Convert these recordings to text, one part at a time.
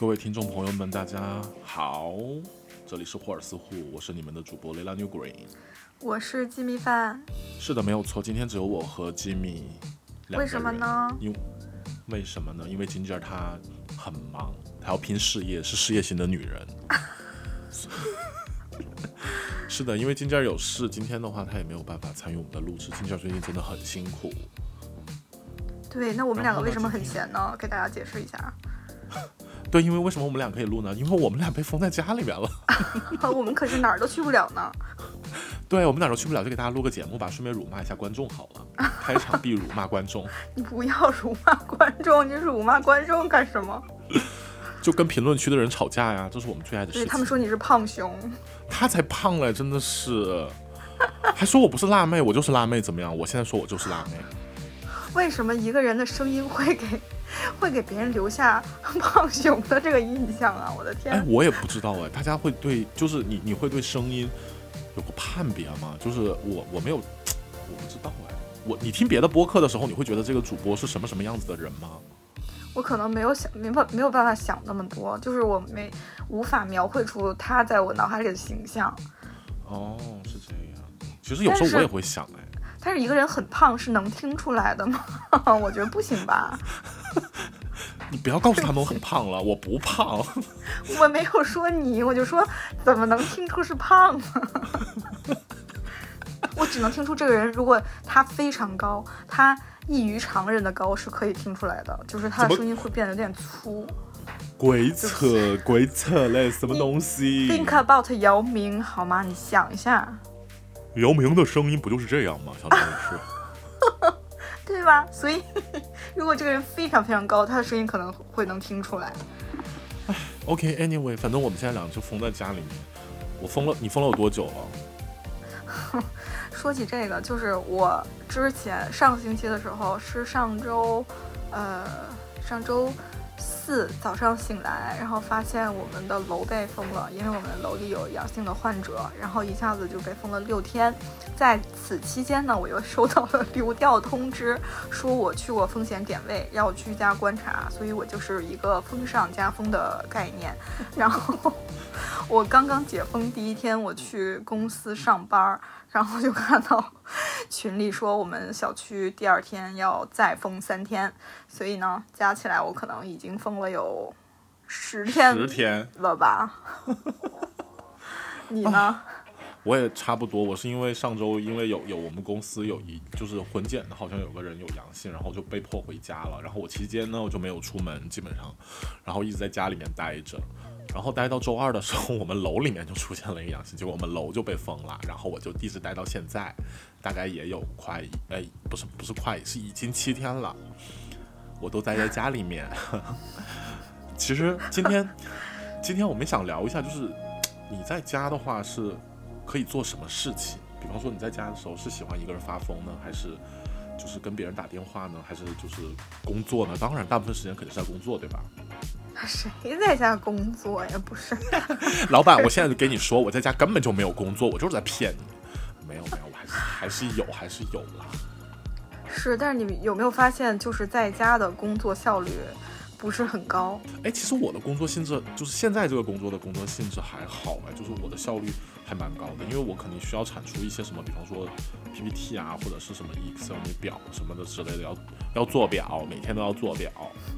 各位听众朋友们，大家好，这里是霍尔斯户，我是你们的主播雷拉 New Green。我是鸡米饭，是的，没有错，今天只有我和吉米。为什么呢？因为为什么呢？因为金姐她很忙，她要拼事业，是事业型的女人。是的，因为金姐有事，今天的话她也没有办法参与我们的录制。金姐最近真的很辛苦。对，那我们两个为什么很闲呢？给大家解释一下，对，因为为什么我们俩可以录呢？因为我们俩被封在家里面了。我们可是哪儿都去不了呢。对，我们哪儿都去不了，就给大家录个节目吧，顺便辱骂一下观众好了。开场必辱骂观众，你不要辱骂观众，你辱骂观众干什么？就跟评论区的人吵架呀，这是我们最爱的事情。对他们说你是胖熊，他才胖嘞，真的是，还说我不是辣妹，我就是辣妹，怎么样？我现在说我就是辣妹。为什么一个人的声音会给 会给别人留下胖熊的这个印象啊？我的天哎天，，我也不知道哎，大家会对，就是你你会对声音有个判别吗？就是我我没有，我不知道哎。我你听别的播客的时候，你会觉得这个主播是什么什么样子的人吗？我可能没有想没办没有办法想那么多，就是我没无法描绘出他在我脑海里的形象。哦，是这样。其实有时候我也会想哎，但是一个人很胖是能听出来的吗？我觉得不行吧。你不要告诉他们我很胖了，我不胖。我没有说你，我就说怎么能听出是胖呢？我只能听出这个人，如果他非常高，他异于常人的高是可以听出来的，就是他的声音会变得有点粗。鬼扯鬼扯嘞，什么东西？Think about 姚明好吗？你想一下，姚明的声音不就是这样吗？相当于是。对吧？所以如果这个人非常非常高，他的声音可能会能听出来。OK，Anyway，、反正我们现在两个就封在家里面。我封了，你封了有多久了？说起这个，就是我之前上个星期的时候，是上周，呃，上周四早上醒来，然后发现我们的楼被封了，因为我们楼里有阳性的患者，然后一下子就被封了六天。在此期间呢，我又收到了流调通知，说我去过风险点位，要居家观察，所以我就是一个封上加封的概念。然后我刚刚解封第一天，我去公司上班儿，然后就看到 群里说我们小区第二天要再封三天，所以呢，加起来我可能已经封了有十天十天。了吧？你呢？我也差不多，我是因为上周因为有有我们公司有一就是混检的，好像有个人有阳性，然后就被迫回家了。然后我期间呢，我就没有出门，基本上，然后一直在家里面待着。然后待到周二的时候，我们楼里面就出现了一个阳性，结果我们楼就被封了。然后我就一直待到现在，大概也有快一哎不是不是快是已经七天了，我都待在家里面。其实今天今天我们想聊一下，就是你在家的话是可以做什么事情？比方说你在家的时候是喜欢一个人发疯呢，还是就是跟别人打电话呢，还是就是工作呢？当然，大部分时间肯定是在工作，对吧？谁在家工作呀？不是，老板，我现在就跟你说，我在家根本就没有工作，我就是在骗你。没有没有，我还是还是有还是有啦。是，但是你有没有发现，就是在家的工作效率不是很高？哎，其实我的工作性质就是现在这个工作的工作性质还好哎，就是我的效率还蛮高的，因为我肯定需要产出一些什么，比方说 PPT 啊，或者是什么 Excel 表什么的之类的，要要做表，每天都要做表，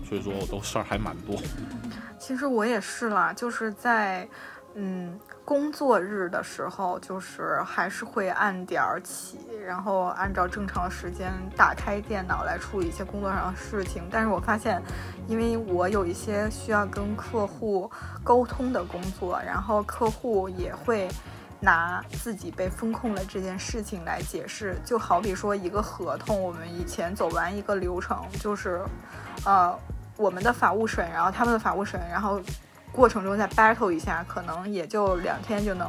所以说我都事儿还蛮多。其实我也是啦，就是在嗯工作日的时候，就是还是会按点儿起，然后按照正常时间打开电脑来处理一些工作上的事情。但是我发现，因为我有一些需要跟客户沟通的工作，然后客户也会。拿自己被风控了这件事情来解释，就好比说一个合同，我们以前走完一个流程，就是，呃，我们的法务审，然后他们的法务审，然后过程中再 battle 一下，可能也就两天就能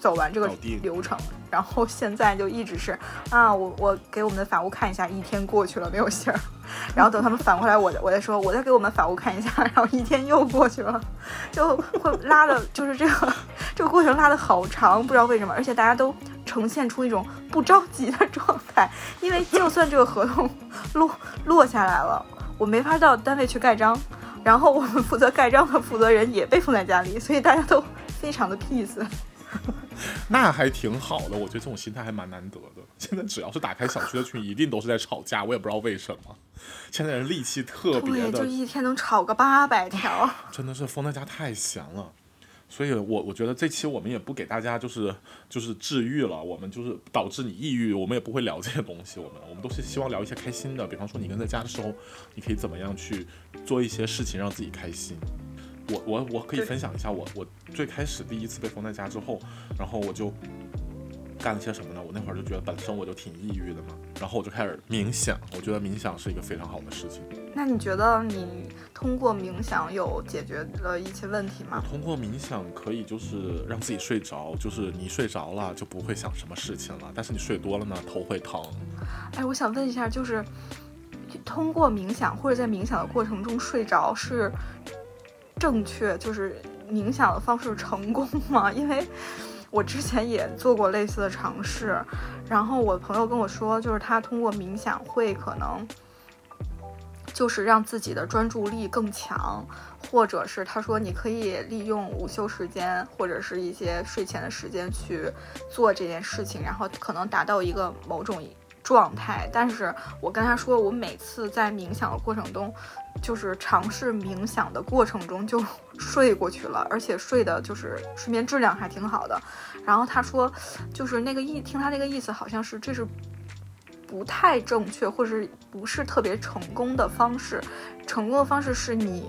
走完这个流程。然后现在就一直是啊，我我给我们的法务看一下，一天过去了没有信儿，然后等他们反过来，我我再说，我再给我们法务看一下，然后一天又过去了，就会拉的，就是这个 这个过程拉的好长，不知道为什么，而且大家都呈现出一种不着急的状态，因为就算这个合同落落下来了，我没法到单位去盖章。然后我们负责盖章的负责人也被封在家里，所以大家都非常的 peace。那还挺好的，我觉得这种心态还蛮难得的。现在只要是打开小区的群，一定都是在吵架，我也不知道为什么。现在人戾气特别对，的就，一天能吵个八百条。真的是封在家太闲了。所以我我觉得这期我们也不给大家就是就是治愈了，我们就是导致你抑郁，我们也不会聊这些东西，我们我们都是希望聊一些开心的，比方说你跟在家的时候，你可以怎么样去做一些事情让自己开心。我我我可以分享一下我我最开始第一次被封在家之后，然后我就干了些什么呢？我那会儿就觉得本身我就挺抑郁的嘛，然后我就开始冥想，我觉得冥想是一个非常好的事情。那你觉得你通过冥想有解决了一些问题吗？通过冥想可以就是让自己睡着，就是你睡着了就不会想什么事情了，但是你睡多了呢，头会疼。哎，我想问一下，就是通过冥想或者在冥想的过程中睡着是正确，就是冥想的方式成功吗？因为我之前也做过类似的尝试，然后我朋友跟我说，就是他通过冥想会可能。就是让自己的专注力更强，或者是他说你可以利用午休时间或者是一些睡前的时间去做这件事情，然后可能达到一个某种状态。但是我跟他说，我每次在冥想的过程中，就是尝试冥想的过程中就睡过去了，而且睡的就是睡眠质量还挺好的。然后他说，就是那个意，听他那个意思好像是这是。不太正确，或是不是特别成功的方式。成功的方式是你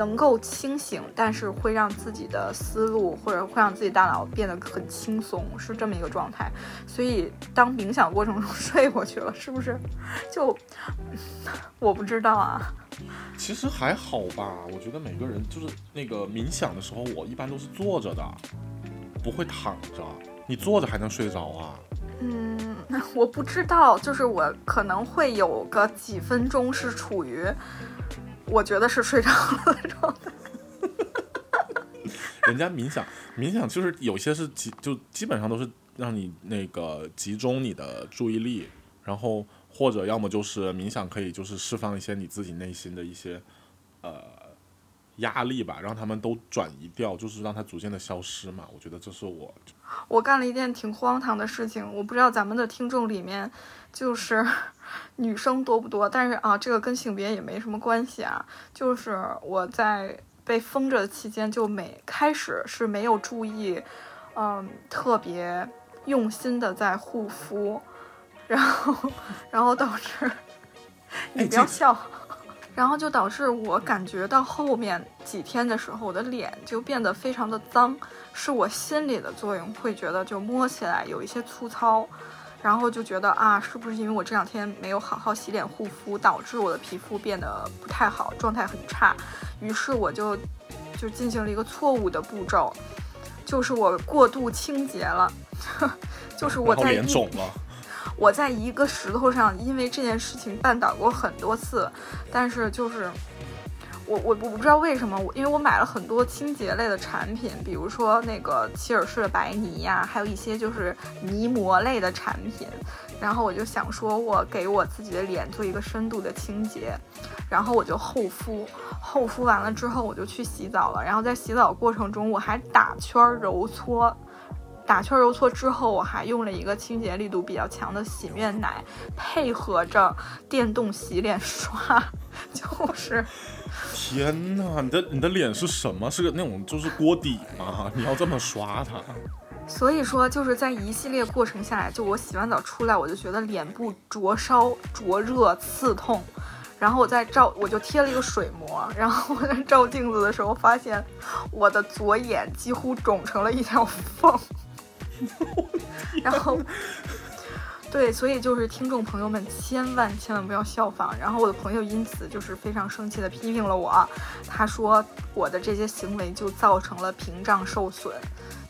能够清醒，但是会让自己的思路或者会让自己大脑变得很轻松，是这么一个状态。所以当冥想过程中 睡过去了，是不是？就我不知道啊。其实还好吧，我觉得每个人就是那个冥想的时候，我一般都是坐着的，不会躺着。你坐着还能睡着啊？嗯，我不知道，就是我可能会有个几分钟是处于我觉得是睡着了的状态。人家冥想，冥想就是有些是集，就基本上都是让你那个集中你的注意力，然后或者要么就是冥想可以就是释放一些你自己内心的一些呃压力吧，让他们都转移掉，就是让它逐渐的消失嘛。我觉得这是我我干了一件挺荒唐的事情，我不知道咱们的听众里面就是 女生多不多，但是啊，这个跟性别也没什么关系啊。就是我在被封着的期间，就每开始是没有注意，嗯，特别用心的在护肤，然后然后导致 你不要笑。然后就导致我感觉到后面几天的时候，我的脸就变得非常的脏，是我心理的作用，会觉得就摸起来有一些粗糙，然后就觉得啊，是不是因为我这两天没有好好洗脸护肤，导致我的皮肤变得不太好，状态很差，于是我就就进行了一个错误的步骤，就是我过度清洁了，就是我在一脸肿了。我在一个石头上，因为这件事情绊倒过很多次，但是就是我我我不知道为什么，我因为我买了很多清洁类的产品，比如说那个契尔氏的白泥呀，还有一些就是泥膜类的产品，然后我就想说，我给我自己的脸做一个深度的清洁，然后我就厚敷，厚敷完了之后我就去洗澡了，然后在洗澡过程中我还打圈揉搓。打圈揉搓之后，我还用了一个清洁力度比较强的洗面奶，配合着电动洗脸刷，就是天呐，你的你的脸是什么？是个那种就是锅底吗？你要这么刷它？所以说就是在一系列过程下来，就我洗完澡出来，我就觉得脸部灼烧、灼热、刺痛，然后我再照，我就贴了一个水膜，然后我在照镜子的时候发现我的左眼几乎肿成了一条缝，然后。对，所以就是听众朋友们千万千万不要效仿。然后我的朋友因此就是非常生气的批评了我，他说我的这些行为就造成了屏障受损。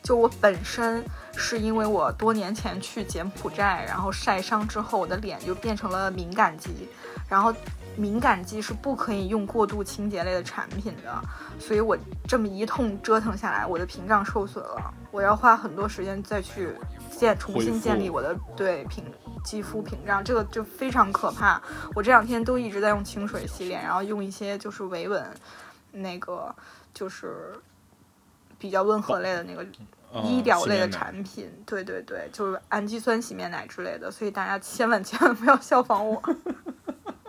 就我本身是因为我多年前去柬埔寨，然后晒伤之后，我的脸就变成了敏感肌，然后敏感肌是不可以用过度清洁类的产品的，所以我这么一通折腾下来，我的屏障受损了，我要花很多时间再去建重新建立我的对屏肌肤屏障，这个就非常可怕。我这两天都一直在用清水洗脸，然后用一些就是维稳。那个就是比较温和类的那个嗯医疗类的产品，对对对，就是氨基酸洗面奶之类的，所以大家千万千万不要效仿我。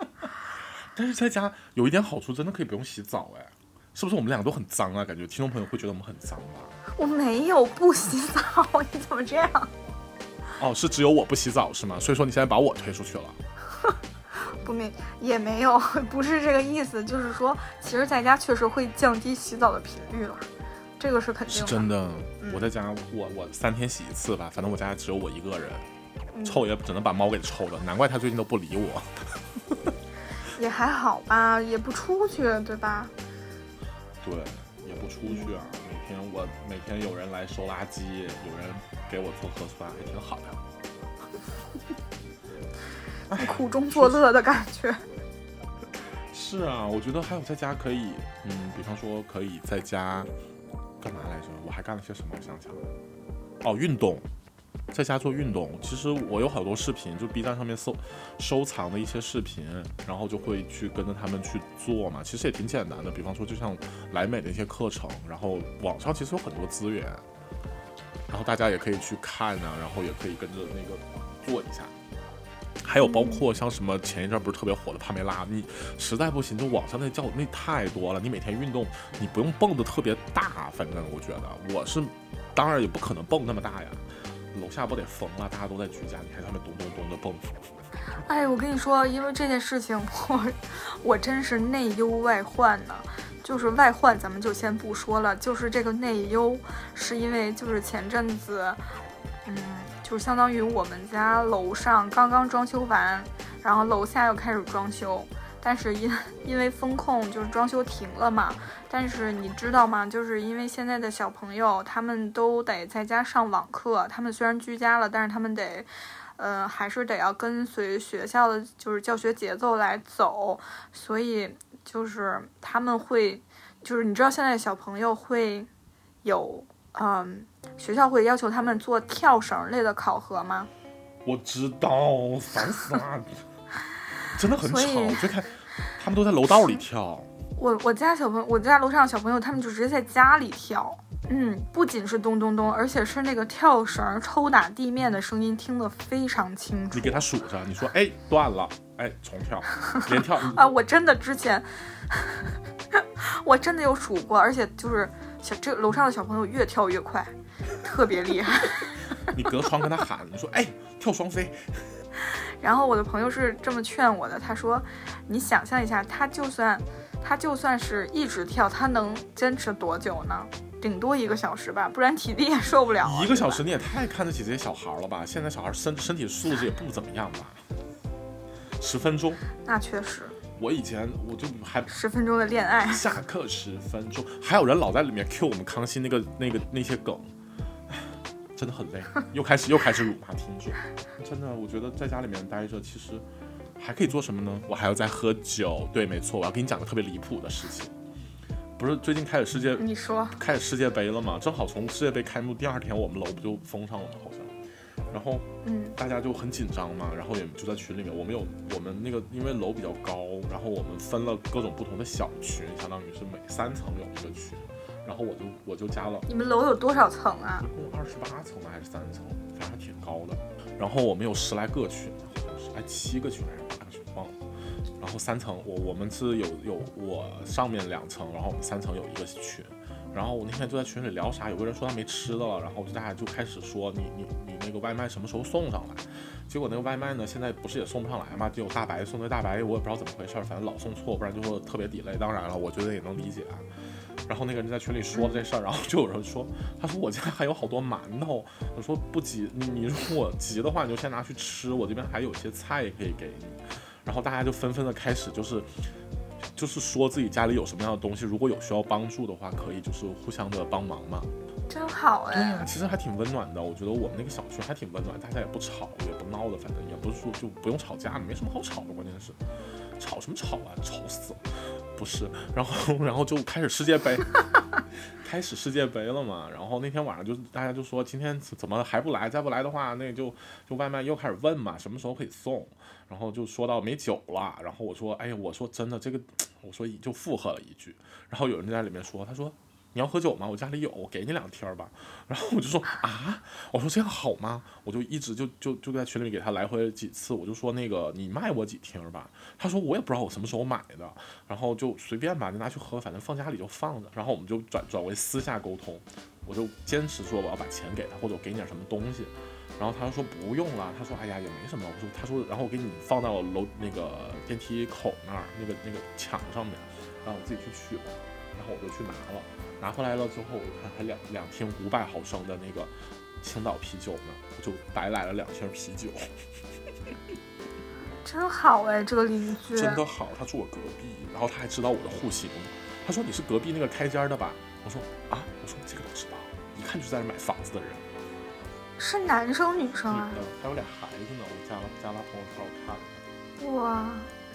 但是在家有一点好处，真的可以不用洗澡哎，是不是我们两个都很脏啊？感觉听众朋友会觉得我们很脏吧？我没有不洗澡，你怎么这样？哦，是只有我不洗澡是吗？所以说你现在把我推出去了。不没也没有，不是这个意思，就是说，其实在家确实会降低洗澡的频率了，这个是肯定的。是真的，嗯我在家我我三天洗一次吧，反正我家只有我一个人，嗯臭也只能把猫给臭了，难怪它最近都不理我。也还好吧，也不出去，对吧？对，也不出去啊，每天我每天有人来收垃圾，有人给我做核酸，还挺好的。苦中作乐的感觉。是啊，我觉得还有在家可以，嗯，比方说可以在家干嘛来着？我还干了些什么？我想想，哦，运动，在家做运动。其实我有好多视频，就 B 站上面搜收藏的一些视频，然后就会去跟着他们去做嘛。其实也挺简单的，比方说就像莱美的一些课程，然后网上其实有很多资源，然后大家也可以去看啊，然后也可以跟着那个做一下。还有包括像什么前一阵不是特别火的帕梅拉，你实在不行就网上那教那太多了，你每天运动你不用蹦的特别大，反正我觉得我是，当然也不可能蹦那么大呀，楼下不得疯了，大家都在居家，你看他们咚咚咚的蹦，哎，我跟你说，因为这件事情，我我真是内忧外患呢。就是外患，咱们就先不说了。就是这个内忧，是因为就是前阵子，嗯，就相当于我们家楼上刚刚装修完，然后楼下又开始装修，但是因因为风控就是装修停了嘛。但是你知道吗？就是因为现在的小朋友他们都得在家上网课，他们虽然居家了，但是他们得。呃，还是得要跟随学校的就是教学节奏来走，所以就是他们会，就是你知道现在小朋友会有，嗯，学校会要求他们做跳绳类的考核吗？我知道，烦死了，真的很吵，就看他们都在楼道里跳，我我家小朋友，我家楼上的小朋友，他们就直接在家里跳，嗯，不仅是咚咚咚，而且是那个跳绳抽打地面的声音，听得非常清楚。你。给他数着，你说哎断了，哎重跳，连跳，啊，我真的之前，我真的有数过，而且就是小这楼上的小朋友越跳越快，特别厉害。你隔窗跟他喊，你说哎跳双飞，然后我的朋友是这么劝我的，他说：“你想象一下，他就算他就算是一直跳，他能坚持多久呢？顶多一个小时吧，不然体力也受不了啊。一个小时你也太看得起这些小孩了吧？现在小孩身身体素质也不怎么样吧？十分钟，那确实，我以前我就还十分钟的恋爱，下课十分钟，还有人老在里面 Q 我们康熙那个那个那些梗，唉真的很累，又开始又开始辱骂听众，真的，我觉得在家里面待着其实还可以做什么呢？我还要再喝酒，对，没错，我要给你讲个特别离谱的事情，不是最近开始世界你说。开始世界杯了吗？正好从世界杯开幕第二天，我们楼不就封上了吗？好像，然后嗯。大家就很紧张嘛，然后也就在群里面，我们有我们那个因为楼比较高，然后我们分了各种不同的小群，相当于是每三层有一个群，然后我就我就加了你们楼有多少层啊？一共二十八层吧还是三层，反正还挺高的。然后我们有十来个群，好像是哎七个群还是八个群忘了。然后三层我我们是有有我上面两层，然后我们三层有一个群。然后我那天就在群里聊啥，有个人说他没吃的了，然后就大家就开始说你你你那个外卖什么时候送上来？结果那个外卖呢，现在不是也送不上来嘛？就有大白送的大白，我也不知道怎么回事儿，反正老送错，不然就会特别 delay。当然了，我觉得也能理解啊。然后那个人在群里说了这事儿，然后就有人说，他说我家还有好多馒头，我说不急，你你如果急的话，你就先拿去吃，我这边还有一些菜可以给你。然后大家就纷纷的开始就是就是说自己家里有什么样的东西，如果有需要帮助的话，可以就是互相的帮忙嘛。真好哎。对呀、其实还挺温暖的。我觉得我们那个小区还挺温暖，大家也不吵也不闹的，反正也不是说就不用吵架，没什么好吵的。关键是吵什么吵啊，吵死了。不是，然后然后就开始世界杯，开始世界杯了嘛。然后那天晚上就大家就说今天怎么还不来？再不来的话，那就就外卖又开始问嘛，什么时候可以送？然后就说到没酒了。然后我说，哎呀，我说真的这个，我说就附和了一句。然后有人在里面说，他说。你要喝酒吗？我家里有，我给你两瓶儿吧。然后我就说啊，我说这样好吗？我就一直就就就在群里给他来回几次，我就说那个你卖我几听儿吧。他说我也不知道我什么时候买的，然后就随便吧，就拿去喝，反正放家里就放着。然后我们就转转为私下沟通，我就坚持说我要把钱给他，或者我给你点什么东西。然后他说不用了，他说哎呀也没什么。我说他说然后我给你放到楼那个电梯口那儿那个那个墙上面，让我自己去取吧。然后我就去拿了。拿回来了之后，我看还两两听五百毫升的那个青岛啤酒呢，我就白来了两瓶啤酒。真好哎，这个邻居真的好，他住我隔壁，然后他还知道我的户型。他说你是隔壁那个开间的吧？我说啊，我说这个都知道，一看就是在这买房子的人。是男生女生啊？女的，还有俩孩子呢。我加了加了朋友圈，我看了。哇，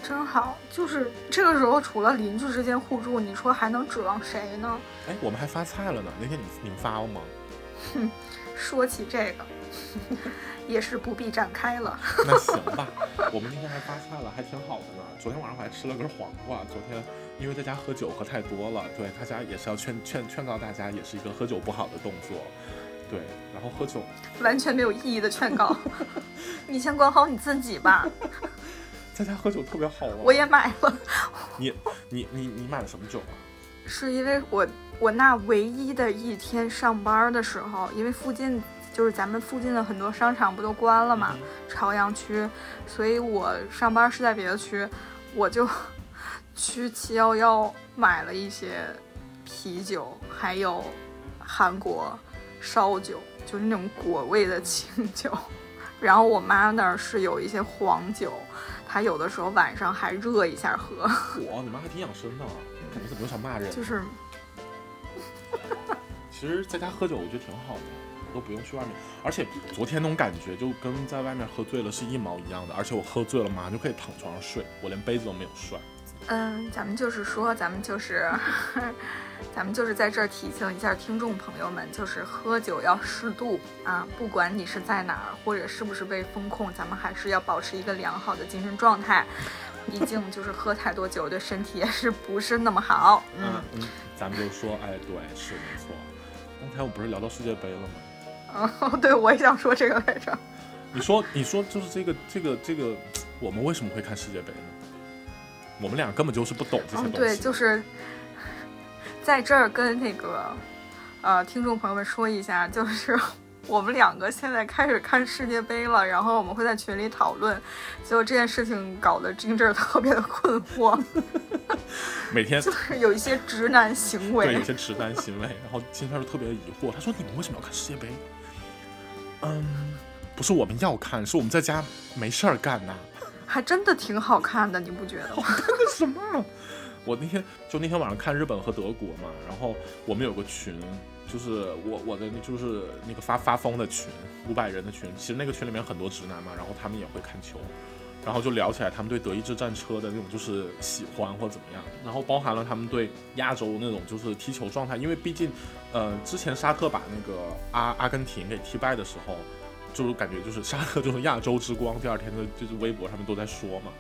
真好！就是这个时候，除了邻居之间互助，你说还能指望谁呢？哎，我们还发菜了呢。那天你你们发了吗？哼，说起这个，也是不必展开了。那行吧，我们那天还发菜了，还挺好的呢。昨天晚上我还吃了根黄瓜。昨天因为在家喝酒喝太多了，对大家也是要劝劝劝告大家，也是一个喝酒不好的动作。对，然后喝酒完全没有意义的劝告，你先管好你自己吧。在家喝酒特别好啊。我也买了。你你你你买了什么酒啊？是因为我我那唯一的一天上班的时候，因为附近就是咱们附近的很多商场不都关了嘛，嗯朝阳区，所以我上班是在别的区，我就去七幺幺买了一些啤酒，还有韩国烧酒，就是那种果味的清酒。然后我妈那儿是有一些黄酒，她有的时候晚上还热一下喝，我你妈还挺养生的，感觉怎么又想骂人？就是 其实在家喝酒我觉得挺好的，都不用去外面。而且昨天那种感觉就跟在外面喝醉了是一毛一样的，而且我喝醉了马上就可以躺床上睡，我连杯子都没有摔。嗯，咱们就是说，咱们就是，咱们就是在这儿提醒一下听众朋友们，就是喝酒要适度啊，不管你是在哪儿，或者是不是被风控，咱们还是要保持一个良好的精神状态。毕竟就是喝太多酒对身体也是不是那么好。嗯嗯嗯，咱们就说，哎，对，是没错。刚才我不是聊到世界杯了吗？哦，对，我也想说这个来着。你说，你说，就是这个，这个，这个，我们为什么会看世界杯呢？我们俩根本就是不懂这些东嗯，西。对，就是在这儿跟那个呃听众朋友们说一下，就是我们两个现在开始看世界杯了，然后我们会在群里讨论，结果这件事情搞得 Ginger 特别的困惑，每天就是有一些直男行为对有为。些直男行为，然后今天就特别疑惑，他说你们为什么要看世界杯？嗯，不是我们要看，是我们在家没事儿干呐、还真的挺好看的，你不觉得吗？那什么？我那天就那天晚上看日本和德国嘛，然后我们有个群，就是我我的那就是那个发发疯的群，五百人的群，其实那个群里面很多直男嘛，然后他们也会看球，然后就聊起来他们对德意志战车的那种就是喜欢或怎么样，然后包含了他们对亚洲那种就是踢球状态，因为毕竟，呃，之前沙特把那个阿阿根廷给踢败的时候，就是感觉就是沙特就是亚洲之光，第二天的就是微博上面都在说嘛。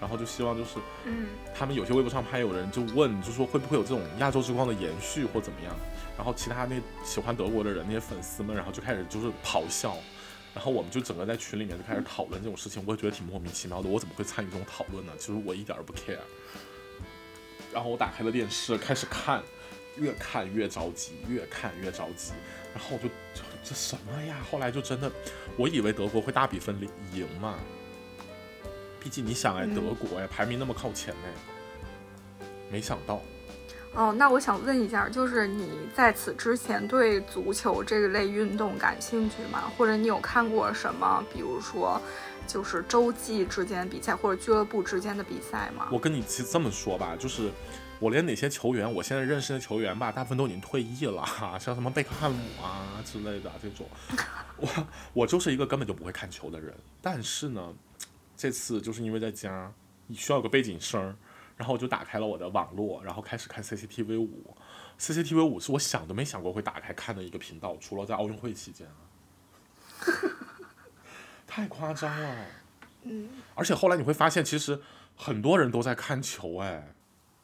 然后就希望就是嗯，他们有些微博上还有人就问，就说会不会有这种亚洲之光的延续或怎么样？然后其他那喜欢德国的人那些粉丝们，然后就开始就是咆哮，然后我们就整个在群里面就开始讨论这种事情，我也觉得挺莫名其妙的，我怎么会参与这种讨论呢？其实我一点儿都不 care。然后我打开了电视开始看，越看越着急，越看越着急，然后我就就这什么呀？后来就真的，我以为德国会大比分赢嘛，毕竟你想哎，嗯德国哎排名那么靠前哎，没想到。哦，那我想问一下，就是你在此之前对足球这个类运动感兴趣吗？或者你有看过什么，比如说就是洲际之间的比赛或者俱乐部之间的比赛吗？我跟你其实这么说吧，就是我连哪些球员，我现在认识的球员吧，大部分都已经退役了，像什么贝克汉姆啊之类的这种。我我就是一个根本就不会看球的人，但是呢，这次就是因为在家需要有个背景声，然后我就打开了我的网络，然后开始看 CCTV 五。CCTV 五是我想都没想过会打开看的一个频道，除了在奥运会期间啊。太夸张了。嗯。而且后来你会发现，其实很多人都在看球，哎。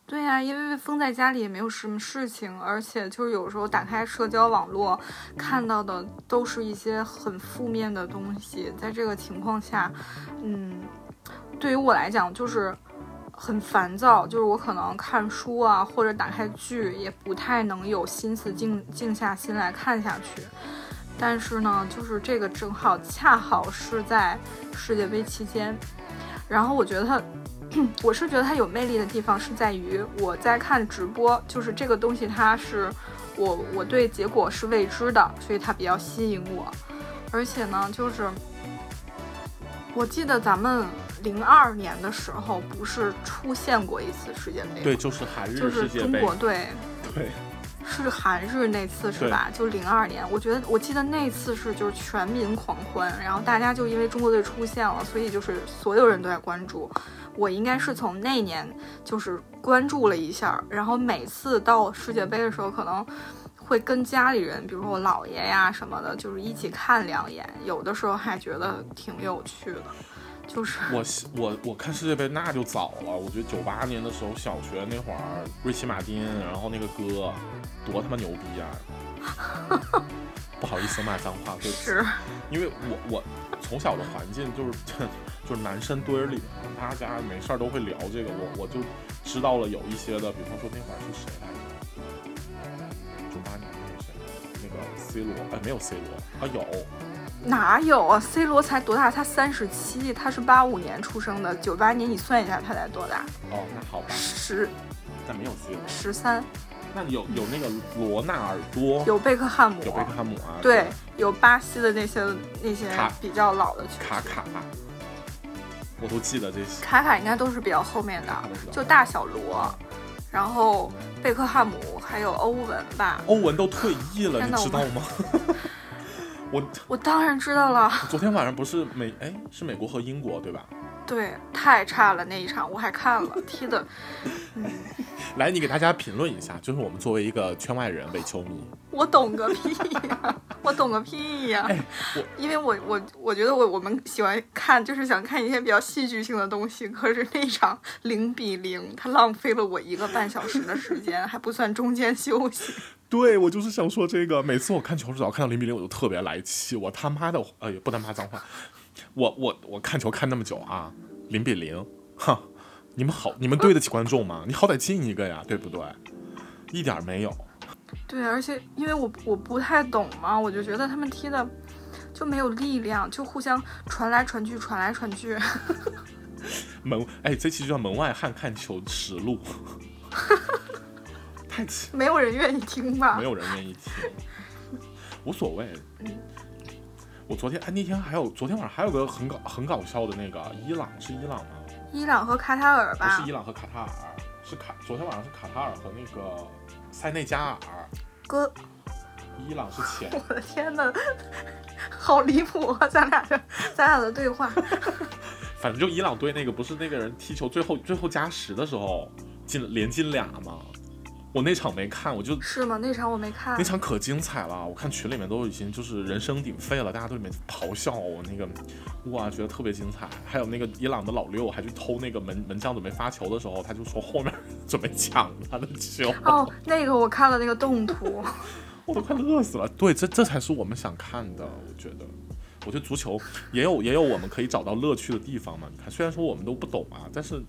对呀，因为封在家里也没有什么事情，而且就是有时候打开社交网络，看到的都是一些很负面的东西。在这个情况下，嗯，对于我来讲就是很烦躁，就是我可能看书啊或者打开剧也不太能有心思静静下心来看下去。但是呢，就是这个正好恰好是在世界杯期间，然后我觉得它。我是觉得它有魅力的地方是在于我在看直播，就是这个东西它是我我对结果是未知的，所以它比较吸引我。而且呢，就是我记得咱们零二年的时候不是出现过一次世界杯？对，就是韩日世界杯。就是中国队。对。是韩日那次是吧？就零二年，我觉得我记得那次是就是全民狂欢，然后大家就因为中国队出现了，所以就是所有人都在关注。我应该是从那年就是关注了一下，然后每次到世界杯的时候，可能会跟家里人，比如说我姥爷呀什么的，就是一起看两眼，有的时候还觉得挺有趣的。就是我我我看世界杯那就早了，我觉得九八年的时候小学那会儿，瑞奇马丁，然后那个哥多他妈牛逼啊！不好意思骂脏话，对不起，因为我我从小的环境就是 就是男生堆里，大家没事儿都会聊这个，我我就知道了有一些的，比方说那会儿是谁来着？C 罗，哎，没有 C 罗啊，有。哪有啊？C 罗才多大？他三十七，他是八五年出生的，九八年你算一下他才多大？哦，那好吧。十，但没有 C 罗。十三。那有有那个罗纳尔多，有贝克汉姆，有贝克汉姆啊。对，有巴西的那些那些比较老的球卡卡，我都记得这些。卡卡应该都是比较后面的，就大小罗，然后贝克汉姆还有欧文吧。欧文都退役了，你知道吗？我我当然知道了。昨天晚上不是美哎是美国和英国对吧？对，太差了那一场，我还看了踢的。嗯 来，你给大家评论一下，就是我们作为一个圈外人，伪球迷，我懂个屁呀！我懂个屁呀！我因为我我我觉得我我们喜欢看，就是想看一些比较戏剧性的东西。可是那场零比零，他浪费了我一个半小时的时间，还不算中间休息。对，我就是想说这个。每次我看球只要看到零比零，我就特别来气。我他妈的，哎，不能骂脏话。我我我看球看那么久啊，零比零，哼。你们好，你们对得起观众吗？你好歹进一个呀，对不对？一点没有。对，而且因为我我不太懂嘛，我就觉得他们踢的就没有力量，就互相传来传去，传来传去。门哎，这期就叫《门外汉看球实录 》。太气！没有人愿意听吧？没有人愿意听，无所谓。我昨天哎，那天还有昨天晚上还有个很搞很搞笑的那个伊朗，是伊朗吗？伊朗和卡塔尔吧？不是伊朗和卡塔尔，是卡。昨天晚上是卡塔尔和那个塞内加尔。哥，伊朗是前。我的天哪，好离谱啊！咱俩的咱俩的对话。反正就伊朗队那个，不是那个人踢球最后最后加时的时候进连进俩吗？我那场没看，我就是吗？那场我没看，那场可精彩了。我看群里面都已经就是人声鼎沸了，大家都里面咆哮，我那个哇，觉得特别精彩。还有那个伊朗的老六还去偷那个门门将准备发球的时候，他就说后面 准备抢他的球。哦，那个我看了那个动图，我都快乐死了。对，这这才是我们想看的。我觉得，我觉得足球也有也有我们可以找到乐趣的地方嘛。你看，虽然说我们都不懂啊，但是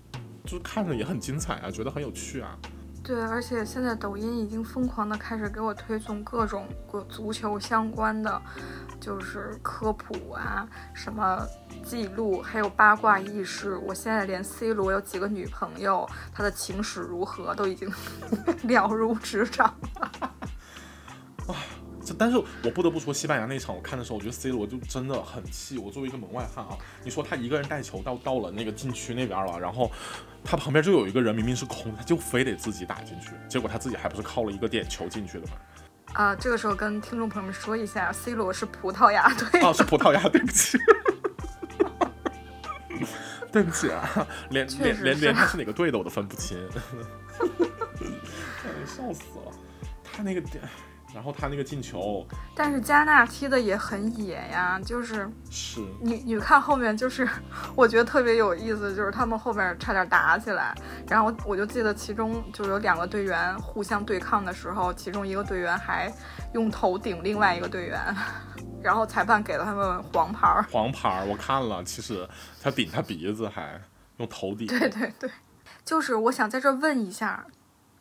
就是看着也很精彩啊，觉得很有趣啊。对，而且现在抖音已经疯狂的开始给我推送各种足球相关的，就是科普啊，什么记录，还有八卦轶事。我现在连 C 罗有几个女朋友，他的情史如何，都已经 了如指掌了。哇，这，但是我不得不说，西班牙那场我看的时候，我觉得 C 罗就真的很气。我作为一个门外汉啊，你说他一个人带球到到了那个禁区那边了，然后他旁边就有一个人明明是空，他就非得自己打进去，结果他自己还不是靠了一个点球进去的吗？啊，这个时候跟听众朋友们说一下，C 罗是葡萄牙队。哦，是 葡萄牙，对不起，对不起啊，连连连连他是哪个队的我都分不清，笑死了，他那个点。然后他那个进球，但是加纳踢的也很野呀，就是是你你看后面就是 我觉得特别有意思，就是他们后面差点打起来，然后我就记得其中就有两个队员互相对抗的时候，其中一个队员还用头顶另外一个队员，然后裁判给了他们黄牌。黄牌我看了，其实他顶他鼻子还用头顶。对对对，就是我想在这问一下。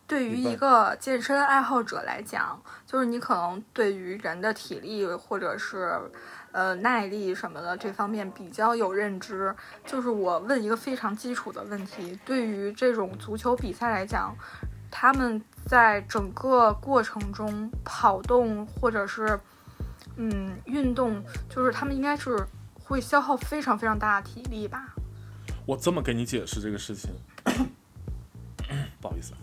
对于一个健身爱好者来讲，就是你可能对于人的体力或者是，呃耐力什么的这方面比较有认知。就是我问一个非常基础的问题：对于这种足球比赛来讲，他们在整个过程中跑动或者是，嗯运动，就是他们应该是会消耗非常非常大的体力吧？我这么给你解释这个事情，不好意思。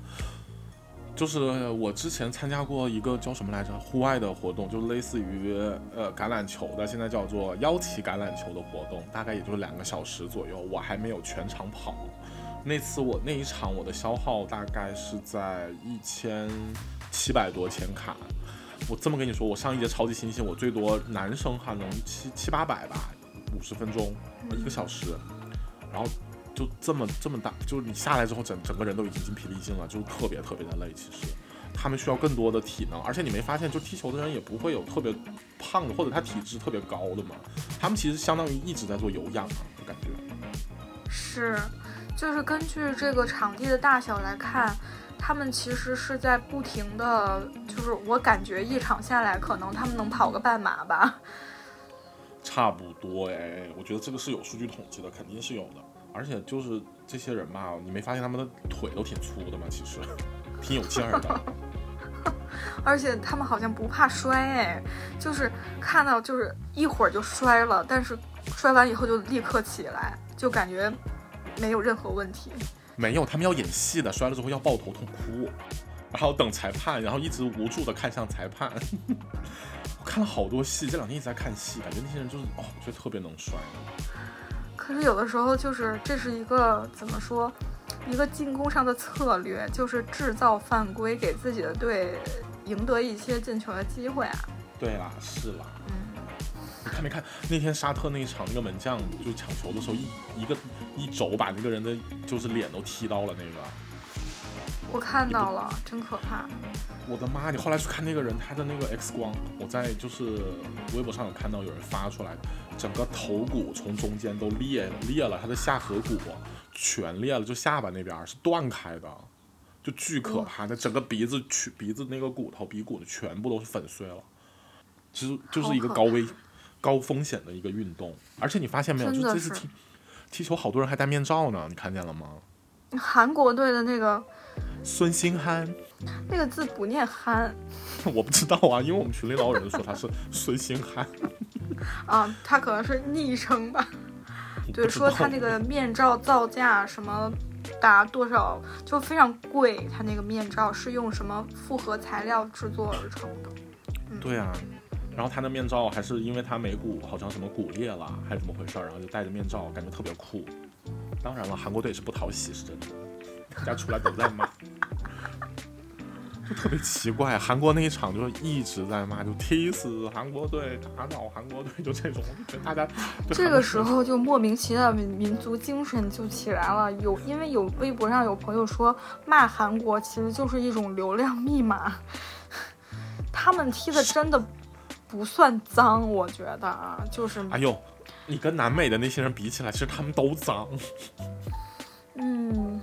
就是我之前参加过一个叫什么来着，户外的活动，就类似于呃橄榄球的，现在叫做腰旗橄榄球的活动，大概也就是两个小时左右。我还没有全场跑，那次我那一场我的消耗大概是在一千七百多千卡。我这么跟你说，我上一节超级星星，我最多男生哈能七七八百吧，五十分钟，一个小时，然后。就这么这么大，就是你下来之后，整整个人都已经筋疲力尽了，就特别特别的累。其实，他们需要更多的体能，而且你没发现，就踢球的人也不会有特别胖的，或者他体质特别高的嘛。他们其实相当于一直在做有氧啊，我感觉。是，就是根据这个场地的大小来看，他们其实是在不停的，就是我感觉一场下来，可能他们能跑个半马吧。差不多哎，我觉得这个是有数据统计的，肯定是有的。而且就是这些人吧，你没发现他们的腿都挺粗的吗？其实挺有劲儿的。而且他们好像不怕摔，哎，就是看到就是一会儿就摔了，但是摔完以后就立刻起来，就感觉没有任何问题。没有，他们要演戏的，摔了之后要抱头痛哭，然后等裁判，然后一直无助的看向裁判。我看了好多戏，这两天一直在看戏，感觉那些人就是哦，我觉得特别能摔。可是有的时候就是这是一个怎么说，一个进攻上的策略，就是制造犯规，给自己的队赢得一些进球的机会啊。对啦，是啦。嗯，你看没看那天沙特那一场，那个门将就抢球的时候一一个一肘把那个人的就是脸都踢到了那个。我看到了，真可怕。我的妈！你后来去看那个人他的那个 X 光，我在就是微博上有看到有人发出来，整个头骨从中间都裂裂了，他的下颌骨全裂了，就下巴那边是断开的，就巨可怕。那整个鼻子去鼻子那个骨头鼻骨的全部都是粉碎了，其实就是一个高危高风险的一个运动。而且你发现没有，就这次踢踢球好多人还戴面罩呢，你看见了吗？韩国队的那个孙兴憨。那个字不念憨，我不知道啊，因为我们群里老有人说他是孙兴憨，啊，他可能是昵称吧。对，说他那个面罩造价什么达多少，就非常贵。他那个面罩是用什么复合材料制作而成的？对啊，然后他的面罩还是因为他眉骨好像什么骨裂了，还是怎么回事儿，然后就戴着面罩，感觉特别酷。当然了，韩国队是不讨喜，是真的，大家出来都在骂。就特别奇怪，韩国那一场就是一直在骂，就踢死韩国队，打倒韩国队，就这种，就大家这个时候就莫名其妙的民族精神就起来了。有因为有微博上有朋友说骂韩国其实就是一种流量密码，他们踢的真的不算脏，我觉得啊，就是哎呦，你跟南美的那些人比起来，其实他们都脏。嗯，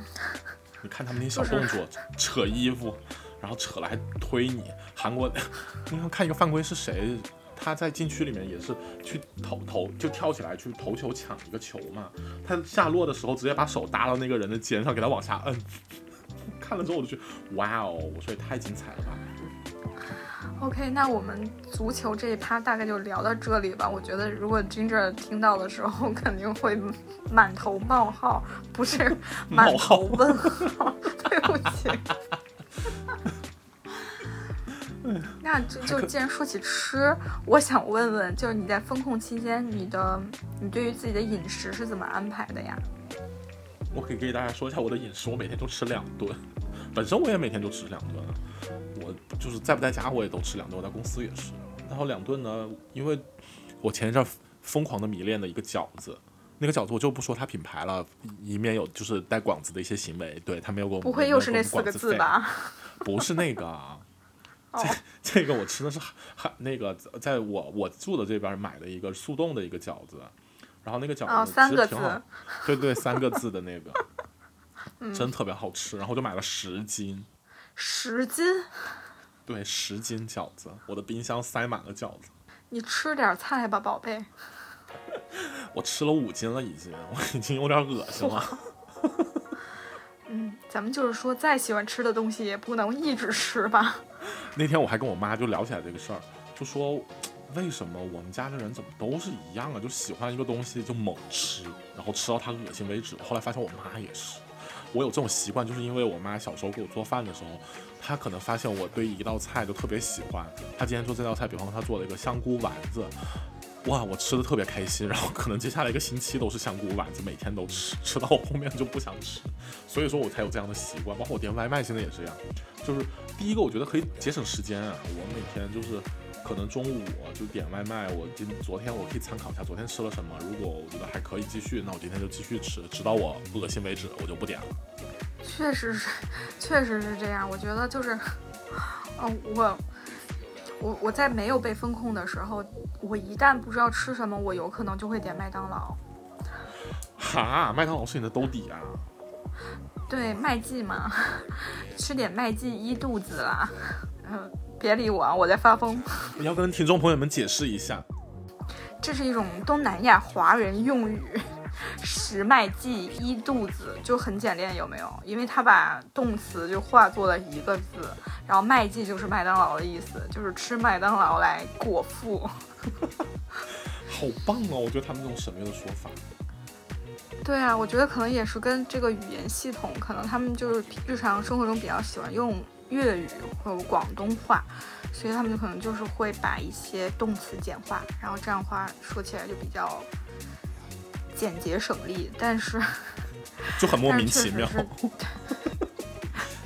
你看他们那小动作，扯衣服。然后扯了还推你，韩国，你看看一个犯规是谁？他在禁区里面也是去投投，就跳起来去投球抢一个球嘛。他下落的时候直接把手搭到那个人的肩上，给他往下摁。看了之后我就觉得，哇哦，我说也太精彩了吧！OK，那我们足球这一趴大概就聊到这里吧。我觉得如果 Ginger 听到的时候，肯定会满头冒号，不是 满头问号。对不起。那就就既然说起吃，我想问问，就是你在风控期间，你的你对于自己的饮食是怎么安排的呀？我可以给大家说一下我的饮食，我每天都吃两顿，本身我也每天都吃两顿，我就是在不在家我也都吃两顿，我在公司也是。然后两顿呢，因为我前一阵疯狂的迷恋的一个饺子，那个饺子我就不说它品牌了，以免有就是带广子的一些行为。对他没有给我不会又是那四个字吧？不是那个。这这个我吃的是还那个，在我我住的这边买的一个速冻的一个饺子，然后那个饺子其实挺好，对对，三个字的那个，真特别好吃，然后就买了十斤，十斤，对，十斤饺子，我的冰箱塞满了饺子。你吃点菜吧，宝贝。我吃了五斤了，已经，我已经有点恶心了。嗯，咱们就是说，再喜欢吃的东西也不能一直吃吧。那天我还跟我妈就聊起来这个事儿，就说为什么我们家的人怎么都是一样啊？就喜欢一个东西就猛吃，然后吃到它恶心为止。后来发现我妈也是，我有这种习惯，就是因为我妈小时候给我做饭的时候，她可能发现我对一道菜就特别喜欢。她今天做这道菜，比方说她做了一个香菇丸子。哇，我吃的特别开心，然后可能接下来一个星期都是香菇丸子，每天都吃，吃到我后面就不想吃，所以说我才有这样的习惯。包括我点外卖现在也这样，就是第一个我觉得可以节省时间啊，我每天就是可能中午就点外卖，我今昨天我可以参考一下昨天吃了什么，如果我觉得还可以继续，那我今天就继续吃，直到我不恶心为止，我就不点了。确实是，确实是这样，我觉得就是，哦，我。我我在没有被风控的时候，我一旦不知道吃什么，我有可能就会点麦当劳。哈，麦当劳是你的兜底啊？对，麦记嘛，吃点麦记一肚子啦。嗯，别理我啊，我在发疯。你要跟听众朋友们解释一下，这是一种东南亚华人用语。食麦记一肚子就很简练，有没有？因为他把动词就化作了一个字，然后麦记就是麦当劳的意思，就是吃麦当劳来果腹。好棒哦！我觉得他们这种省略的说法。对啊，我觉得可能也是跟这个语言系统，可能他们就是日常生活中比较喜欢用粤语或者广东话，所以他们就可能就是会把一些动词简化，然后这样话说起来就比较。简洁省力，但是就很莫名其妙。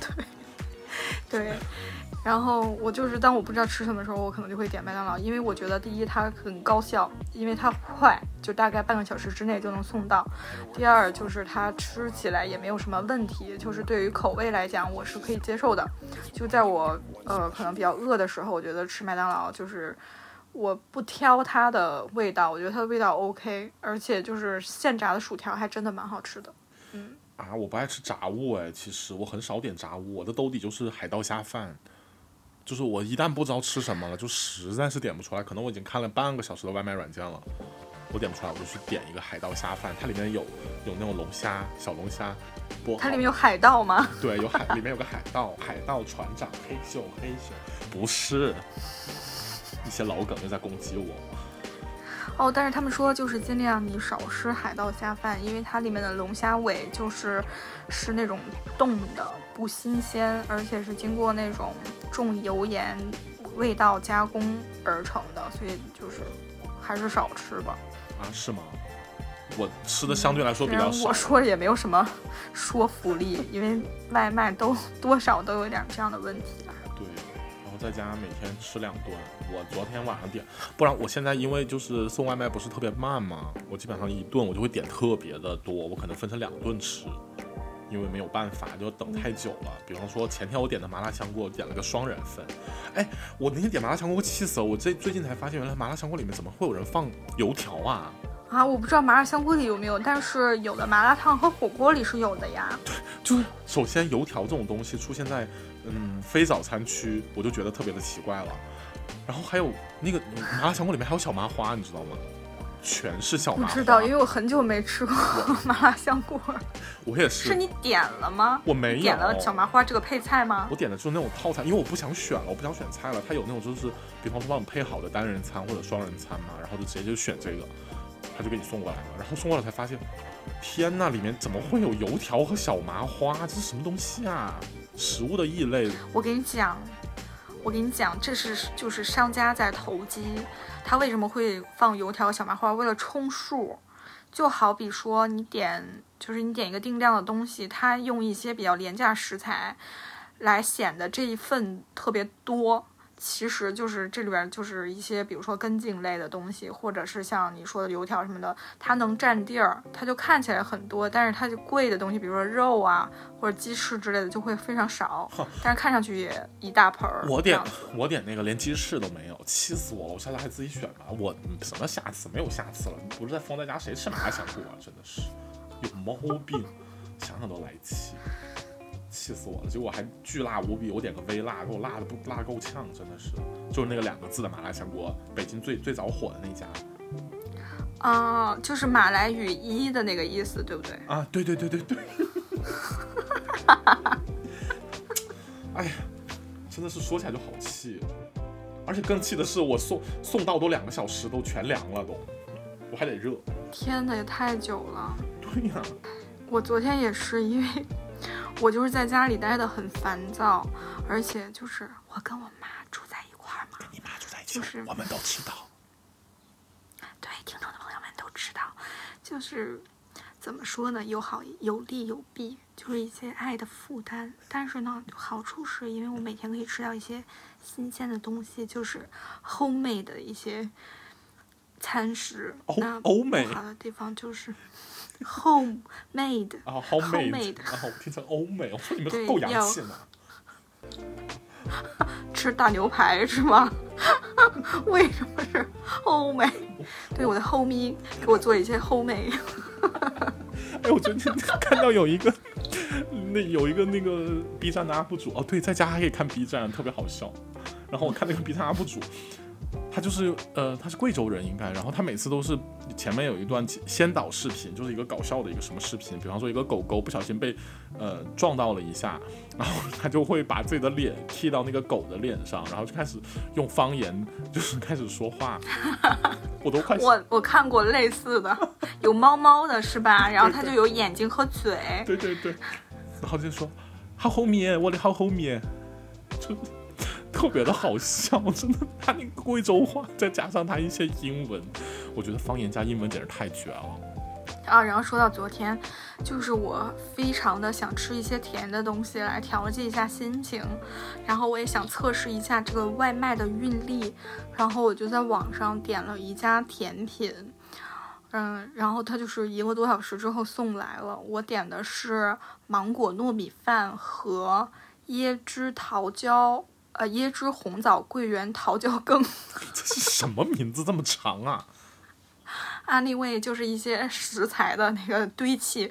对对，然后我就是当我不知道吃什么时候，我可能就会点麦当劳，因为我觉得第一它很高效，因为它快，就大概半个小时之内就能送到；第二就是它吃起来也没有什么问题，就是对于口味来讲我是可以接受的。就在我呃可能比较饿的时候，我觉得吃麦当劳就是。我不挑它的味道，我觉得它的味道 OK，而且就是现炸的薯条还真的蛮好吃的。嗯啊，我不爱吃炸物哎，其实我很少点炸物，我的兜底就是海盗虾饭，就是我一旦不知道吃什么了，就实在是点不出来，可能我已经看了半个小时的外卖软件了，我点不出来，我就去点一个海盗虾饭，它里面有有那种龙虾、小龙虾，不，它里面有海盗吗？对，有海，里面有个海盗，海盗船长黑秀黑秀，不是。一些老梗又在攻击我。哦，但是他们说就是尽量你少吃海盗虾饭，因为它里面的龙虾尾就是是那种冻的，不新鲜，而且是经过那种重油盐味道加工而成的，所以就是还是少吃吧。啊，是吗？我吃的相对来说比较少。我说也没有什么说服力，因为外卖都多少都有点这样的问题。对，然后在家每天吃两顿。我昨天晚上点，不然我现在因为就是送外卖不是特别慢嘛，我基本上一顿我就会点特别的多，我可能分成两顿吃，因为没有办法，就等太久了。比方说前天我点的麻辣香锅，点了个双人份，哎，我那天点麻辣香锅气死了，我这最近才发现原来麻辣香锅里面怎么会有人放油条啊？啊，我不知道麻辣香锅里有没有，但是有的麻辣烫和火锅里是有的呀。对，就是首先油条这种东西出现在嗯非早餐区，我就觉得特别的奇怪了。然后还有那个麻辣香锅里面还有小麻花，你知道吗？全是小麻知道，因为我很久没吃过麻辣香锅。我也是。是你点了吗？我没有。点了小麻花这个配菜吗？我点的就是那种套餐，因为我不想选了，我不想选菜了。它有那种就是，比方说帮你配好的单人餐或者双人餐嘛，然后就直接就选这个，他就给你送过来了。然后送过来才发现，天呐，里面怎么会有油条和小麻花？这是什么东西啊？食物的异类。我跟你讲。我跟你讲，这是就是商家在投机，他为什么会放油条、小麻花？为了充数，就好比说你点，就是你点一个定量的东西，他用一些比较廉价食材，来显得这一份特别多。其实就是这里边就是一些，比如说根茎类的东西，或者是像你说的油条什么的，它能占地儿，它就看起来很多，但是它就贵的东西，比如说肉啊或者鸡翅之类的，就会非常少，但是看上去也一大盆儿。我点我点那个连鸡翅都没有，气死我了！我下次还自己选吧。我什么下次？没有下次了。你不是在封在家，谁吃麻辣香锅啊？真的是有毛病，想想都来气。气死我了！结果还巨辣无比，我点个微辣，给我辣的不辣够呛，真的是，就是那个两个字的麻辣香锅，北京最最早火的那家。啊，就是马来语一的那个意思，对不对？啊，对对对对对。哎呀，真的是说起来就好气，而且更气的是，我送送到都两个小时，都全凉了都，我还得热。天哪，也太久了。对呀。我昨天也是因为。我就是在家里待的很烦躁，而且就是我跟我妈住在一块儿嘛，跟你妈住在一起，就是我们都知道。对，听众的朋友们都知道，就是怎么说呢，有好有利有弊，就是一些爱的负担。但是呢，好处是因为我每天可以吃到一些新鲜的东西，就是 homemade 的一些餐食。那欧美好的地方就是。Homemade 啊，Homemade 啊，听成欧美，我说你们够洋气呢。吃大牛排是吗？为什么是欧美？对，我的 Homie 给我做一些 Homemade。哎，我最近看到有一个，那有一个那个 B 站的 UP 主哦，对，在家还可以看 B 站，特别好笑。然后我看那个 B 站 UP 主。他就是呃，他是贵州人应该，然后他每次都是前面有一段先导视频，就是一个搞笑的一个什么视频，比方说一个狗狗不小心被呃撞到了一下，然后他就会把自己的脸贴到那个狗的脸上，然后就开始用方言就是开始说话，我都快我我看过类似的，有猫猫的是吧？然后它就有眼睛和嘴，对对对，然后就说好后面，我的好后面，就。特别的好笑，真的，他那个贵州话再加上他一些英文，我觉得方言加英文简直太绝了。啊，然后说到昨天，就是我非常的想吃一些甜的东西来调剂一下心情，然后我也想测试一下这个外卖的运力，然后我就在网上点了一家甜品，嗯，然后它就是一个多小时之后送来了，我点的是芒果糯米饭和椰汁桃胶。呃，椰汁红枣桂圆桃胶羹，这是什么名字这么长啊？安利味就是一些食材的那个堆砌，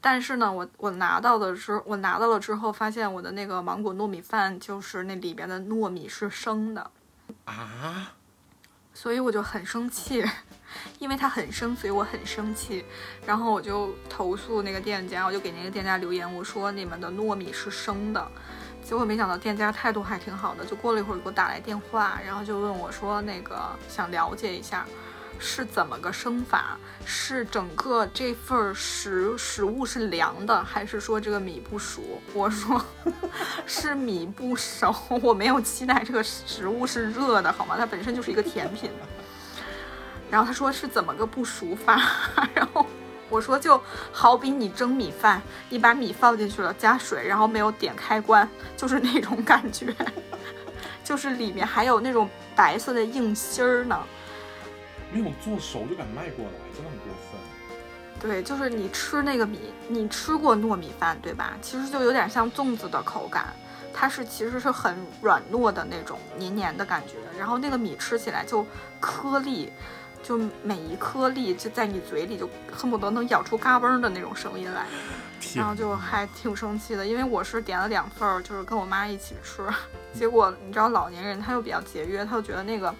但是呢，我我拿到的是我拿到了之后，发现我的那个芒果糯米饭就是那里边的糯米是生的啊，所以我就很生气，因为它很生，所以我很生气，然后我就投诉那个店家，我就给那个店家留言，我说你们的糯米是生的。结果没想到店家态度还挺好的，就过了一会儿给我打来电话，然后就问我说：“那个想了解一下是怎么个生法？是整个这份食食物是凉的，还是说这个米不熟？”我说：“是米不熟，我没有期待这个食物是热的，好吗？它本身就是一个甜品。”然后他说：“是怎么个不熟法？” 然后。我说，就好比你蒸米饭，你把米放进去了，加水，然后没有点开关，就是那种感觉，就是里面还有那种白色的硬芯儿呢。没有做熟就敢卖过来，真的很过分。对，就是你吃那个米，你吃过糯米饭对吧？其实就有点像粽子的口感，它是其实是很软糯的那种黏黏的感觉，然后那个米吃起来就颗粒。就每一颗粒就在你嘴里，就恨不得能咬出嘎嘣的那种声音来，然后就还挺生气的，因为我是点了两份儿，就是跟我妈一起吃，结果你知道老年人他又比较节约，他就觉得那个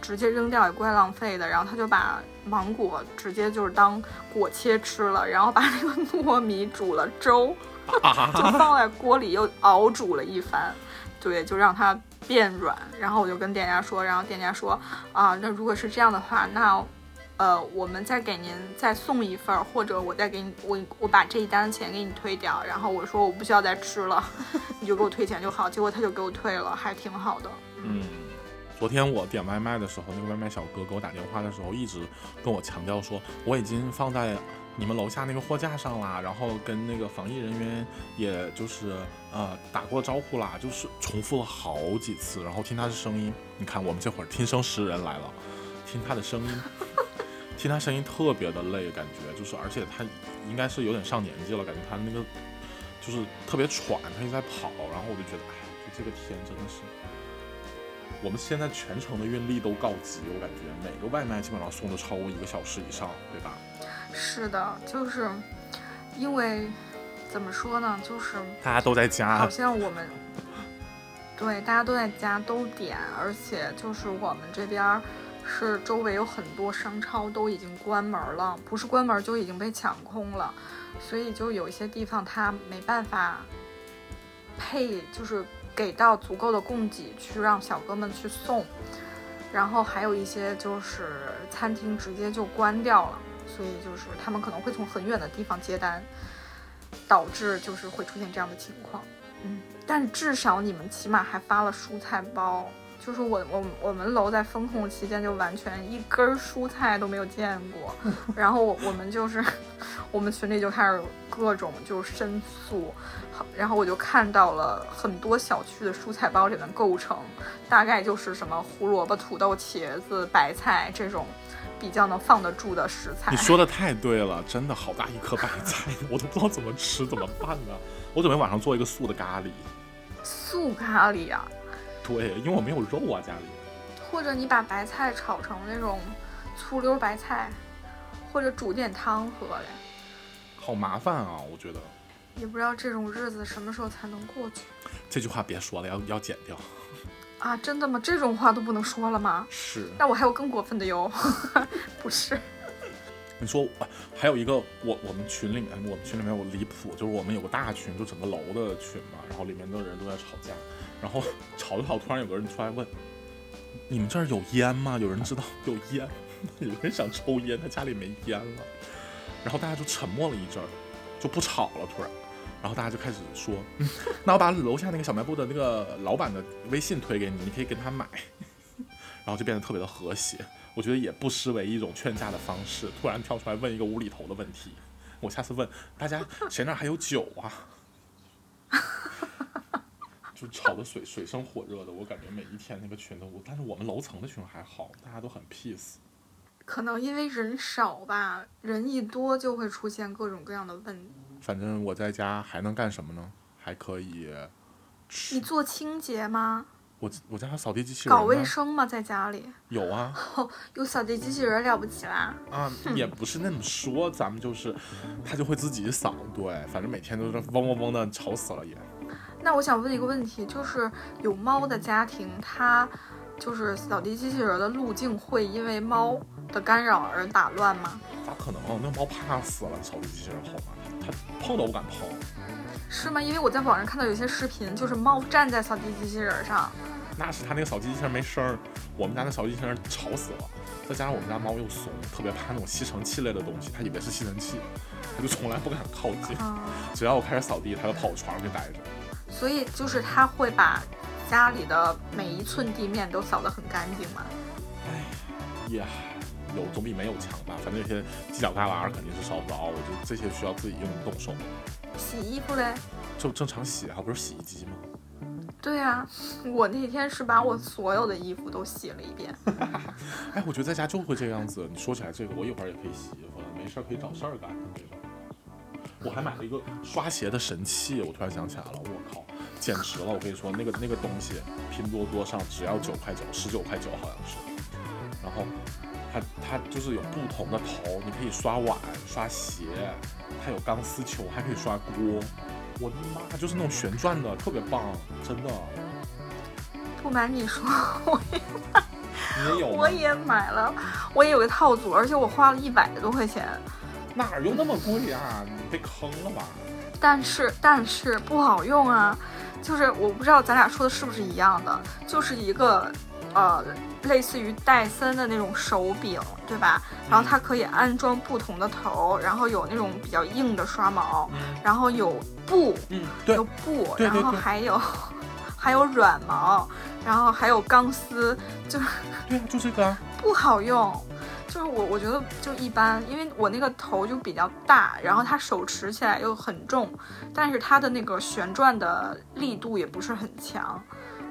直接扔掉也怪浪费的，然后他就把芒果直接就是当果切吃了，然后把那个糯米煮了粥，就放在锅里又熬煮了一番，对，就让它变软。然后我就跟店家说，然后店家说啊，那如果是这样的话，那。呃，我们再给您再送一份，或者我再给你，我我把这一单的钱给你退掉。然后我说我不需要再吃了，你就给我退钱就好。结果他就给我退了，还挺好的。嗯，昨天我点外卖的时候，那个外卖小哥给我打电话的时候，一直跟我强调说我已经放在你们楼下那个货架上啦，然后跟那个防疫人员也就是呃打过招呼啦，就是重复了好几次。然后听他的声音，你看我们这会儿听声识人来了，听他的声音。听他声音特别的累，感觉就是，而且他应该是有点上年纪了，感觉他那个就是特别喘，他一直在跑，然后我就觉得，哎，就这个天真的是，我们现在全程的运力都告急，我感觉每个外卖基本上送的超过一个小时以上，对吧？是的，就是因为怎么说呢，就是大家都在家，好像我们对大家都在家都点，而且就是我们这边。是周围有很多商超都已经关门了，不是关门就已经被抢空了，所以就有一些地方它没办法配，就是给到足够的供给去让小哥们去送，然后还有一些就是餐厅直接就关掉了，所以就是他们可能会从很远的地方接单，导致就是会出现这样的情况。嗯，但至少你们起码还发了蔬菜包。就是我我我们楼在封控期间就完全一根蔬菜都没有见过，然后我我们就是我们群里就开始各种就申诉，然后我就看到了很多小区的蔬菜包里面构成大概就是什么胡萝卜、土豆、茄子、白菜这种比较能放得住的食材。你说的太对了，真的好大一颗白菜，我都不知道怎么吃怎么办呢？我准备晚上做一个素的咖喱，素咖喱啊。对，因为我没有肉啊，家里。或者你把白菜炒成那种醋溜白菜，或者煮点汤喝嘞。好麻烦啊，我觉得。也不知道这种日子什么时候才能过去。这句话别说了，要要剪掉。啊，真的吗？这种话都不能说了吗？是。那我还有更过分的哟。不是。你说，还有一个，我我们群里面，我们群里面我离谱，就是我们有个大群，就整个楼的群嘛，然后里面的人都在吵架。然后吵着吵，突然有个人出来问：“你们这儿有烟吗？有人知道有烟？有人想抽烟，他家里没烟了。”然后大家就沉默了一阵儿，就不吵了。突然，然后大家就开始说：“ 那我把楼下那个小卖部的那个老板的微信推给你，你可以跟他买。”然后就变得特别的和谐。我觉得也不失为一种劝架的方式。突然跳出来问一个无厘头的问题，我下次问大家：谁那还有酒啊？就吵得水 水深火热的，我感觉每一天那个群都，但是我们楼层的群还好，大家都很 peace。可能因为人少吧，人一多就会出现各种各样的问题。反正我在家还能干什么呢？还可以。你做清洁吗？我我家扫地机器人。搞卫生吗？在家里？有啊。有扫地机器人了不起啦？啊，也不是那么说，咱们就是，它就会自己扫，对，反正每天都是嗡嗡嗡的，吵死了也。那我想问一个问题，就是有猫的家庭，它就是扫地机器人的路径会因为猫的干扰而打乱吗？咋可能？那猫怕死了，扫地机器人好吗？它碰都不敢碰。是吗？因为我在网上看到有些视频，就是猫站在扫地机器人上。那是它那个扫地机器人没声儿，我们家那扫地机器人吵死了。再加上我们家猫又怂，特别怕那种吸尘器类的东西，它以为是吸尘器，它就从来不敢靠近。只要我开始扫地，它就跑我床上去待着。所以就是他会把家里的每一寸地面都扫得很干净吗？哎呀，有总比没有强吧。反正有些犄角旮旯肯定是扫不着，我觉得这些需要自己用动手。洗衣服嘞？就正常洗，还不是洗衣机吗？对呀，我那天是把我所有的衣服都洗了一遍。哎，我觉得在家就会这个样子。你说起来这个，我一会儿也可以洗衣服了，没事可以找事儿干。我还买了一个刷鞋的神器，我突然想起来了，我靠，简直了！我跟你说，那个那个东西，拼多多上只要九块九，十九块九好像是。然后它它就是有不同的头，你可以刷碗、刷鞋，它有钢丝球，还可以刷锅。我的妈，就是那种旋转的，特别棒，真的。不瞒你说，我你也有吗我？也买了，我也有个套组，而且我花了一百多块钱。哪儿有那么贵啊？你被坑了吧？但是但是不好用啊，就是我不知道咱俩说的是不是一样的，就是一个呃类似于戴森的那种手柄，对吧？然后它可以安装不同的头，然后有那种比较硬的刷毛，嗯然后有布，嗯，对有，布，然后还有还有软毛，然后还有钢丝，就是对啊，就这个啊。不好用。就是我，我觉得就一般，因为我那个头就比较大，然后它手持起来又很重，但是它的那个旋转的力度也不是很强，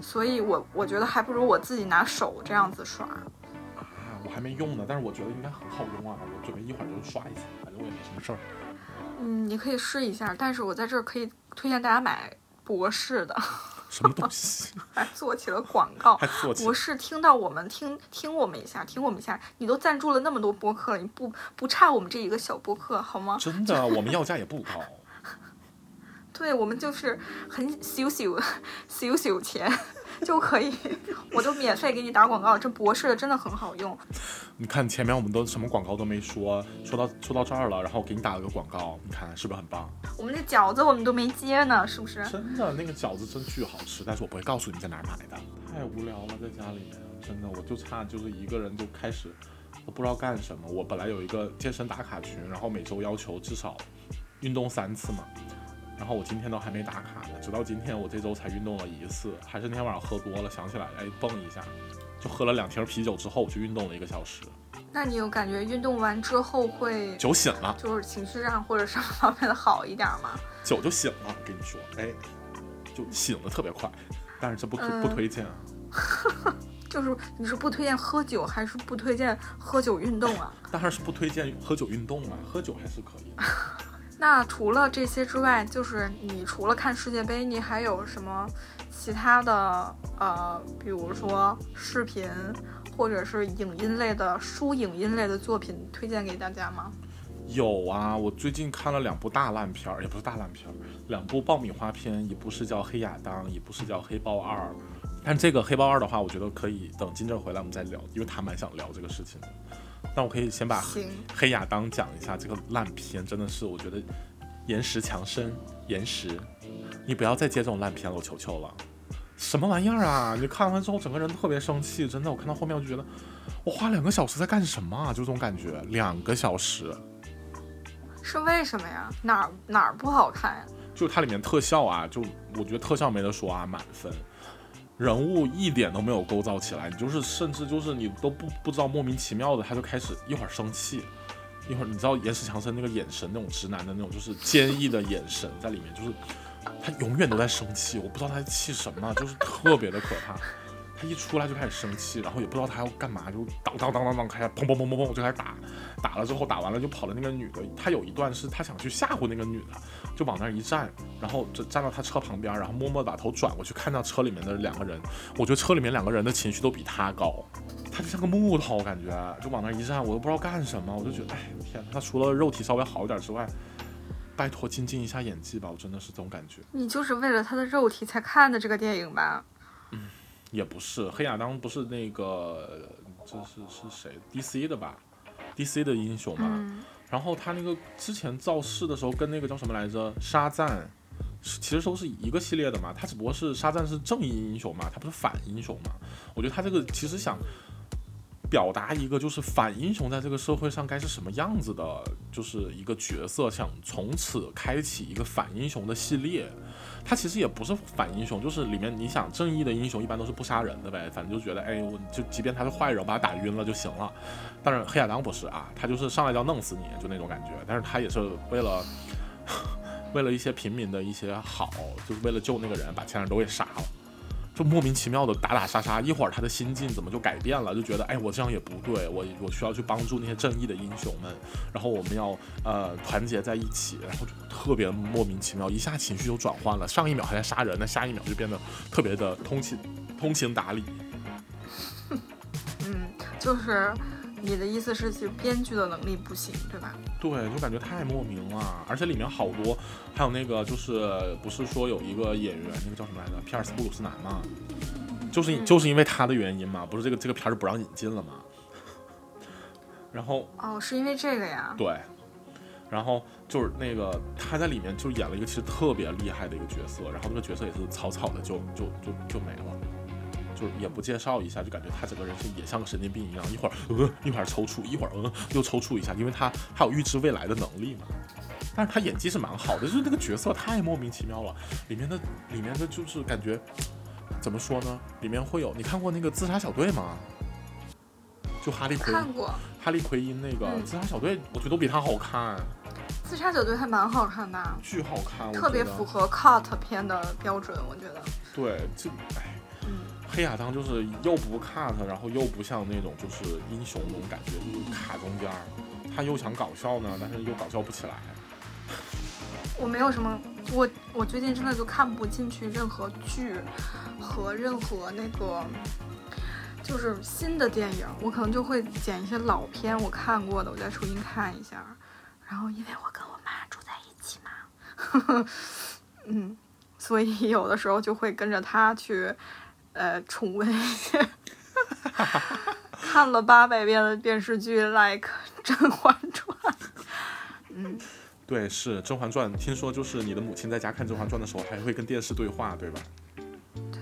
所以我我觉得还不如我自己拿手这样子刷。啊，我还没用呢，但是我觉得应该很好用啊，我准备一会儿就刷一下，反正我也没什么事儿。嗯，你可以试一下，但是我在这儿可以推荐大家买博士的，什么东西？还做起了广告。还做起博士听到我们听听我们一下，听我们一下，你都赞助了那么多播客了，你不不差我们这一个小播客好吗？真的，我们要价也不高。对我们就是很小小小小钱就可以，我就免费给你打广告。这博士的真的很好用，你看前面我们都什么广告都没说，说到说到这儿了，然后给你打了个广告，你看是不是很棒？我们这饺子我们都没接呢，是不是？真的，那个饺子真巨好吃，但是我不会告诉你在哪儿买的。太无聊了，在家里面，真的，我就差就是一个人就开始我不知道干什么。我本来有一个健身打卡群，然后每周要求至少运动三次嘛，然后我今天都还没打卡呢，直到今天我这周才运动了一次，还是那天晚上喝多了，想起来哎蹦一下，就喝了两瓶啤酒之后，我去运动了一个小时，那你有感觉运动完之后会酒醒了，就是情绪上或者什么方面的好一点吗？酒就醒了，我跟你说，哎，就醒的特别快，但是这不推不嗯推荐啊。就是你是不推荐喝酒，还是不推荐喝酒运动啊？当然是不推荐喝酒运动啊，喝酒还是可以的。那除了这些之外，就是你除了看世界杯，你还有什么其他的呃，比如说视频或者是影音类的书影音类的作品推荐给大家吗？有啊，我最近看了两部大烂片儿，也不是大烂片儿，两部爆米花片，一部是叫《黑亚当》，一部是叫《黑豹二》。但这个《黑豹二》的话，我觉得可以等金正回来我们再聊，因为他蛮想聊这个事情的。但我可以先把黑，黑亚当讲一下这个烂片，真的是我觉得岩石强生，岩石，你不要再接这种烂片了，我求求了。什么玩意儿啊！你看完之后整个人特别生气，真的，我看到后面我就觉得，我花两个小时在干什么啊？就这种感觉，两个小时。是为什么呀？哪儿哪儿不好看呀？就它里面特效啊，就我觉得特效没得说啊，满分。人物一点都没有构造起来，你就是甚至就是你都不不知道莫名其妙的他就开始一会儿生气，一会儿你知道岩石强森那个眼神那种直男的那种就是坚毅的眼神在里面，就是他永远都在生气，我不知道他在气什么，就是特别的可怕。他一出来就开始生气，然后也不知道他要干嘛，就当当当当当开始砰砰砰砰砰就开始打，打了之后打完了就跑了那个女的，他有一段是他想去吓唬那个女的，就往那儿一站，然后就站到他车旁边，然后默默地把头转过去看到车里面的两个人，我觉得车里面两个人的情绪都比他高，他就像个木头，我感觉就往那儿一站，我都不知道干什么，我就觉得哎天哪，他除了肉体稍微好一点之外，拜托精进一下演技吧，我真的是这种感觉。你就是为了他的肉体才看的这个电影吧？嗯也不是，黑亚当不是那个，这是是谁？DC 的吧？DC 的英雄嘛。嗯，然后他那个之前造势的时候跟那个叫什么来着？沙赞，其实都是一个系列的嘛。他只不过是沙赞是正义英雄嘛，他不是反英雄嘛。我觉得他这个其实想表达一个就是反英雄在这个社会上该是什么样子的，就是一个角色，想从此开启一个反英雄的系列。他其实也不是反英雄，就是里面你想正义的英雄一般都是不杀人的呗，反正就觉得哎，我就即便他是坏人，我把他打晕了就行了。但是黑亚当不是啊，他就是上来就要弄死你，就那种感觉。但是他也是为了为了一些平民的一些好，就 是为了救那个人，把其他人都给杀了。就莫名其妙的打打杀杀，一会儿他的心境怎么就改变了？就觉得哎，我这样也不对，我我需要去帮助那些正义的英雄们，然后我们要呃团结在一起，然后就特别莫名其妙，一下情绪就转换了，上一秒还在杀人，那下一秒就变得特别的通情通情达理。嗯，就是你的意思是，其实编剧的能力不行，对吧？对，就感觉太莫名了，而且里面好多，还有那个就是不是说有一个演员，那个叫什么来着，皮尔斯布鲁斯南嘛，就是就是因为他的原因嘛，不是这个这个片儿就不让引进了嘛。然后哦，是因为这个呀？对，然后就是那个他在里面就演了一个其实特别厉害的一个角色，然后那个角色也是草草的就就就就没了，就是也不介绍一下，就感觉他整个人是也像个神经病一样，一会儿呃一会儿抽搐，一会儿呃又抽搐一下，因为他他有预知未来的能力嘛。但是他演技是蛮好的，就是那个角色太莫名其妙了，里面的里面的就是感觉怎么说呢？里面会有你看过那个自杀小队吗？就哈利奎看过哈利奎因那个嗯自杀小队，我觉得都比他好看，自杀小队还蛮好看的，巨好看，特别符合 cut 片的标准，我觉得。对，就哎，嗯，黑亚当就是又不 cut，然后又不像那种就是英雄那种感觉，就是卡中间儿，他又想搞笑呢，但是又搞笑不起来。我没有什么，我我最近真的就看不进去任何剧和任何那个就是新的电影，我可能就会捡一些老片我看过的，我再重新看一下。然后因为我跟我妈住在一起嘛，嗯，所以有的时候就会跟着她去呃重温一些看了八百遍的电视剧，like《甄嬛传》。嗯。对，是《甄嬛传》，听说就是你的母亲在家看《甄嬛传》的时候，还会跟电视对话，对吧？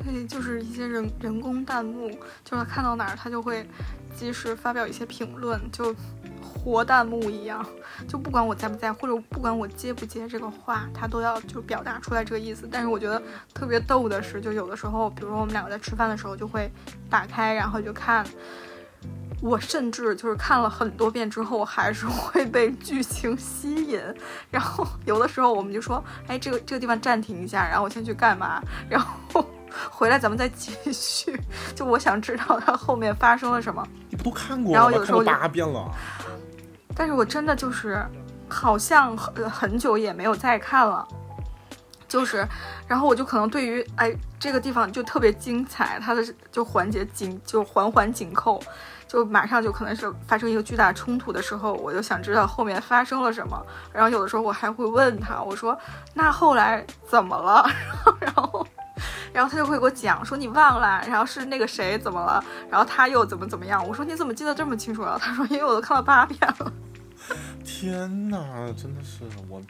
对，就是一些人人工弹幕，就是看到哪儿他就会及时发表一些评论，就活弹幕一样，就不管我在不在，或者不管我接不接这个话，他都要就表达出来这个意思。但是我觉得特别逗的是，就有的时候，比如说我们两个在吃饭的时候，就会打开，然后就看。我甚至就是看了很多遍之后，还是会被剧情吸引。然后有的时候我们就说，哎，这个这个地方暂停一下，然后我先去干嘛，然后回来咱们再继续。就我想知道它后面发生了什么。你不都看过然后有时候就八遍了。但是我真的就是好像很很久也没有再看了。就是，然后我就可能对于哎这个地方就特别精彩，它的就环节紧就环环紧扣，就马上就可能是发生一个巨大冲突的时候，我就想知道后面发生了什么。然后有的时候我还会问他，我说那后来怎么了？然后，然后他就会给我讲说你忘了，然后是那个谁怎么了，然后他又怎么怎么样。我说你怎么记得这么清楚啊？他说因为我都看了八遍了。天哪，真的是我，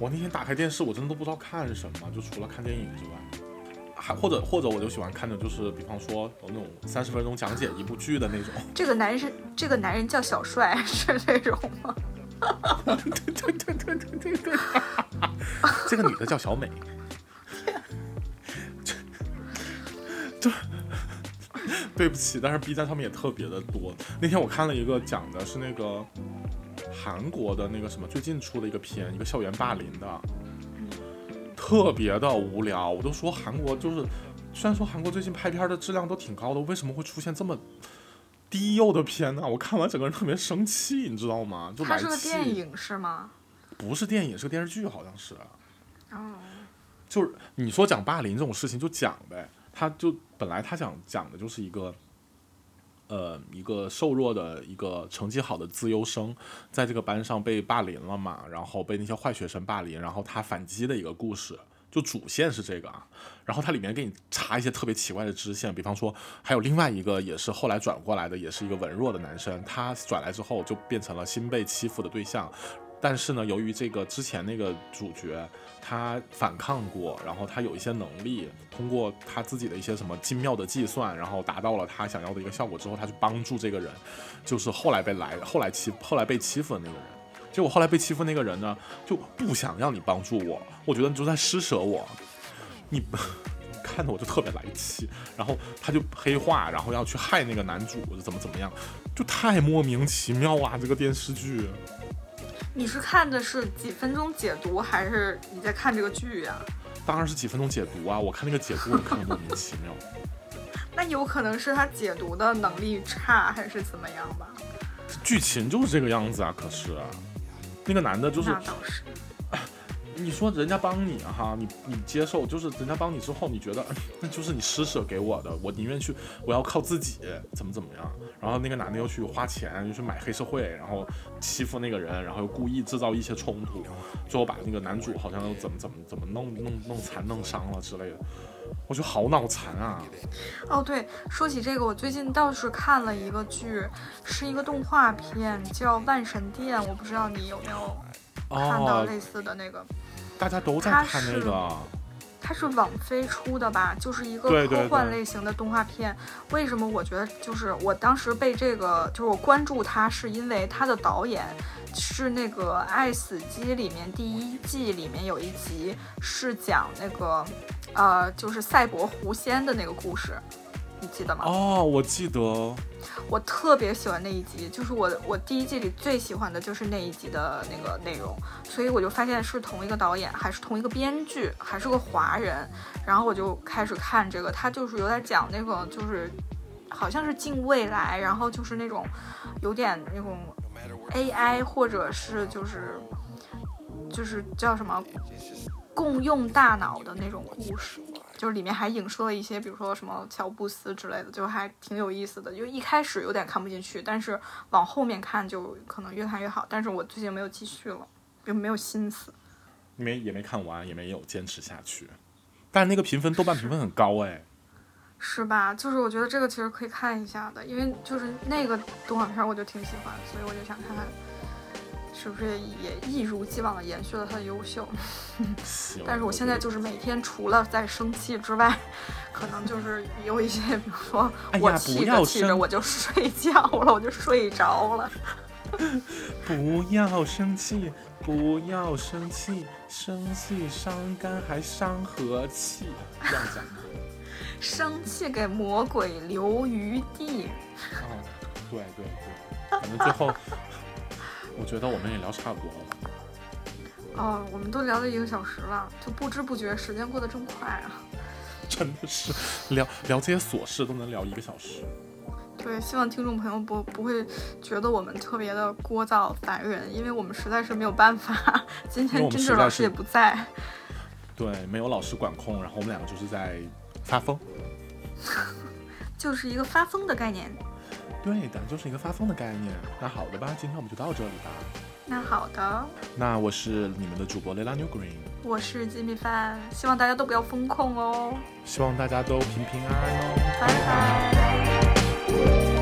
我那天打开电视，我真的都不知道看什么，就除了看电影之外，还或者或者我就喜欢看的就是，比方说有那种三十分钟讲解一部剧的那种。这个男人，这个男人叫小帅，是这种吗？对对对对对对对，这个女的叫小美。对不起，但是 B 站上面也特别的多。那天我看了一个讲的是那个韩国的那个什么，最近出的一个片，一个校园霸凌的，特别的无聊。我都说韩国就是，虽然说韩国最近拍片的质量都挺高的，为什么会出现这么？低幼的片呢、我看完整个人特别生气，你知道吗？就它是个。电影是吗？不是电影，是个电视剧，好像是。哦，就是你说讲霸凌这种事情就讲呗，他就本来他想讲的就是一个，呃，一个瘦弱的一个成绩好的资优生，在这个班上被霸凌了嘛，然后被那些坏学生霸凌，然后他反击的一个故事。就主线是这个啊，然后它里面给你插一些特别奇怪的支线，比方说还有另外一个也是后来转过来的，也是一个文弱的男生，他转来之后就变成了新被欺负的对象，但是呢，由于这个之前那个主角他反抗过，然后他有一些能力，通过他自己的一些什么精妙的计算，然后达到了他想要的一个效果之后，他去帮助这个人，就是后来被来后来欺后来被欺负的那个人。结果后来被欺负那个人呢，就不想让你帮助我，我觉得你就在施舍我，你 看得我就特别来气，然后他就黑化，然后要去害那个男主，怎么怎么样，就太莫名其妙啊！这个电视剧，你是看的是几分钟解读，还是你在看这个剧呀、当然是几分钟解读啊！我看那个解读，我看的莫名其妙。那有可能是他解读的能力差，还是怎么样吧？剧情就是这个样子啊，可是那个男的就是那倒是，你说人家帮你哈，你你接受，就是人家帮你之后，你觉得那 就是你施舍给我的，我宁愿去，我要靠自己，怎么怎么样？然后那个男的又去花钱，又去买黑社会，然后欺负那个人，然后又故意制造一些冲突，最后把那个男主好像又怎么怎么怎么弄弄弄残弄伤了之类的，我觉得好脑残啊！哦，对，说起这个，我最近倒是看了一个剧，是一个动画片，叫《万神殿》，我不知道你有没有看到哦，类似的那个。大家都在它看那是个，它是网飞出的吧，就是一个科幻类型的动画片。为什么我觉得就是我当时被这个就是我关注它，是因为它的导演是那个《爱死机》里面第一季里面有一集是讲那个呃就是赛博狐仙的那个故事，你记得吗？哦，我记得，我特别喜欢那一集，就是我我第一季里最喜欢的就是那一集的那个内容，所以我就发现是同一个导演，还是同一个编剧，还是个华人，然后我就开始看这个，他就是有点讲那个就是好像是近未来，然后就是那种有点那种 AI 或者是就是就是叫什么共用大脑的那种故事。就是里面还影射了一些，比如说什么乔布斯之类的，就还挺有意思的。就一开始有点看不进去，但是往后面看就可能越看越好。但是我最近没有继续了，就没有心思。没也没看完，也没有坚持下去，但是那个评分，豆瓣评分很高哎。是吧？就是我觉得这个其实可以看一下的，因为就是那个动画片我就挺喜欢，所以我就想看看是不是也一如既往的延续了他的优秀。但是我现在就是每天除了在生气之外，可能就是有一些，比如说哎呀我气不要着气着我就睡觉了，我就睡着了。不要生气，不要生气，生气伤肝还伤和气，这样讲。生气给魔鬼留余地。哦，对对对，反正最后，我觉得我们也聊差不多了。哦，我们都聊了一个小时了，就不知不觉时间过得真快啊。真的是聊聊这些琐事都能聊一个小时。对，希望听众朋友不不会觉得我们特别的聒噪烦人，因为我们实在是没有办法。今天真实在是志老师也不在，对，没有老师管控，然后我们两个就是在发疯。就是一个发疯的概念。对的，就是一个发疯的概念。那好的吧，今天我们就到这里吧。那好的，那我是你们的主播 Lela New Green，我是鸡米饭，希望大家都不要风控哦，希望大家都平平安安哦。拜拜。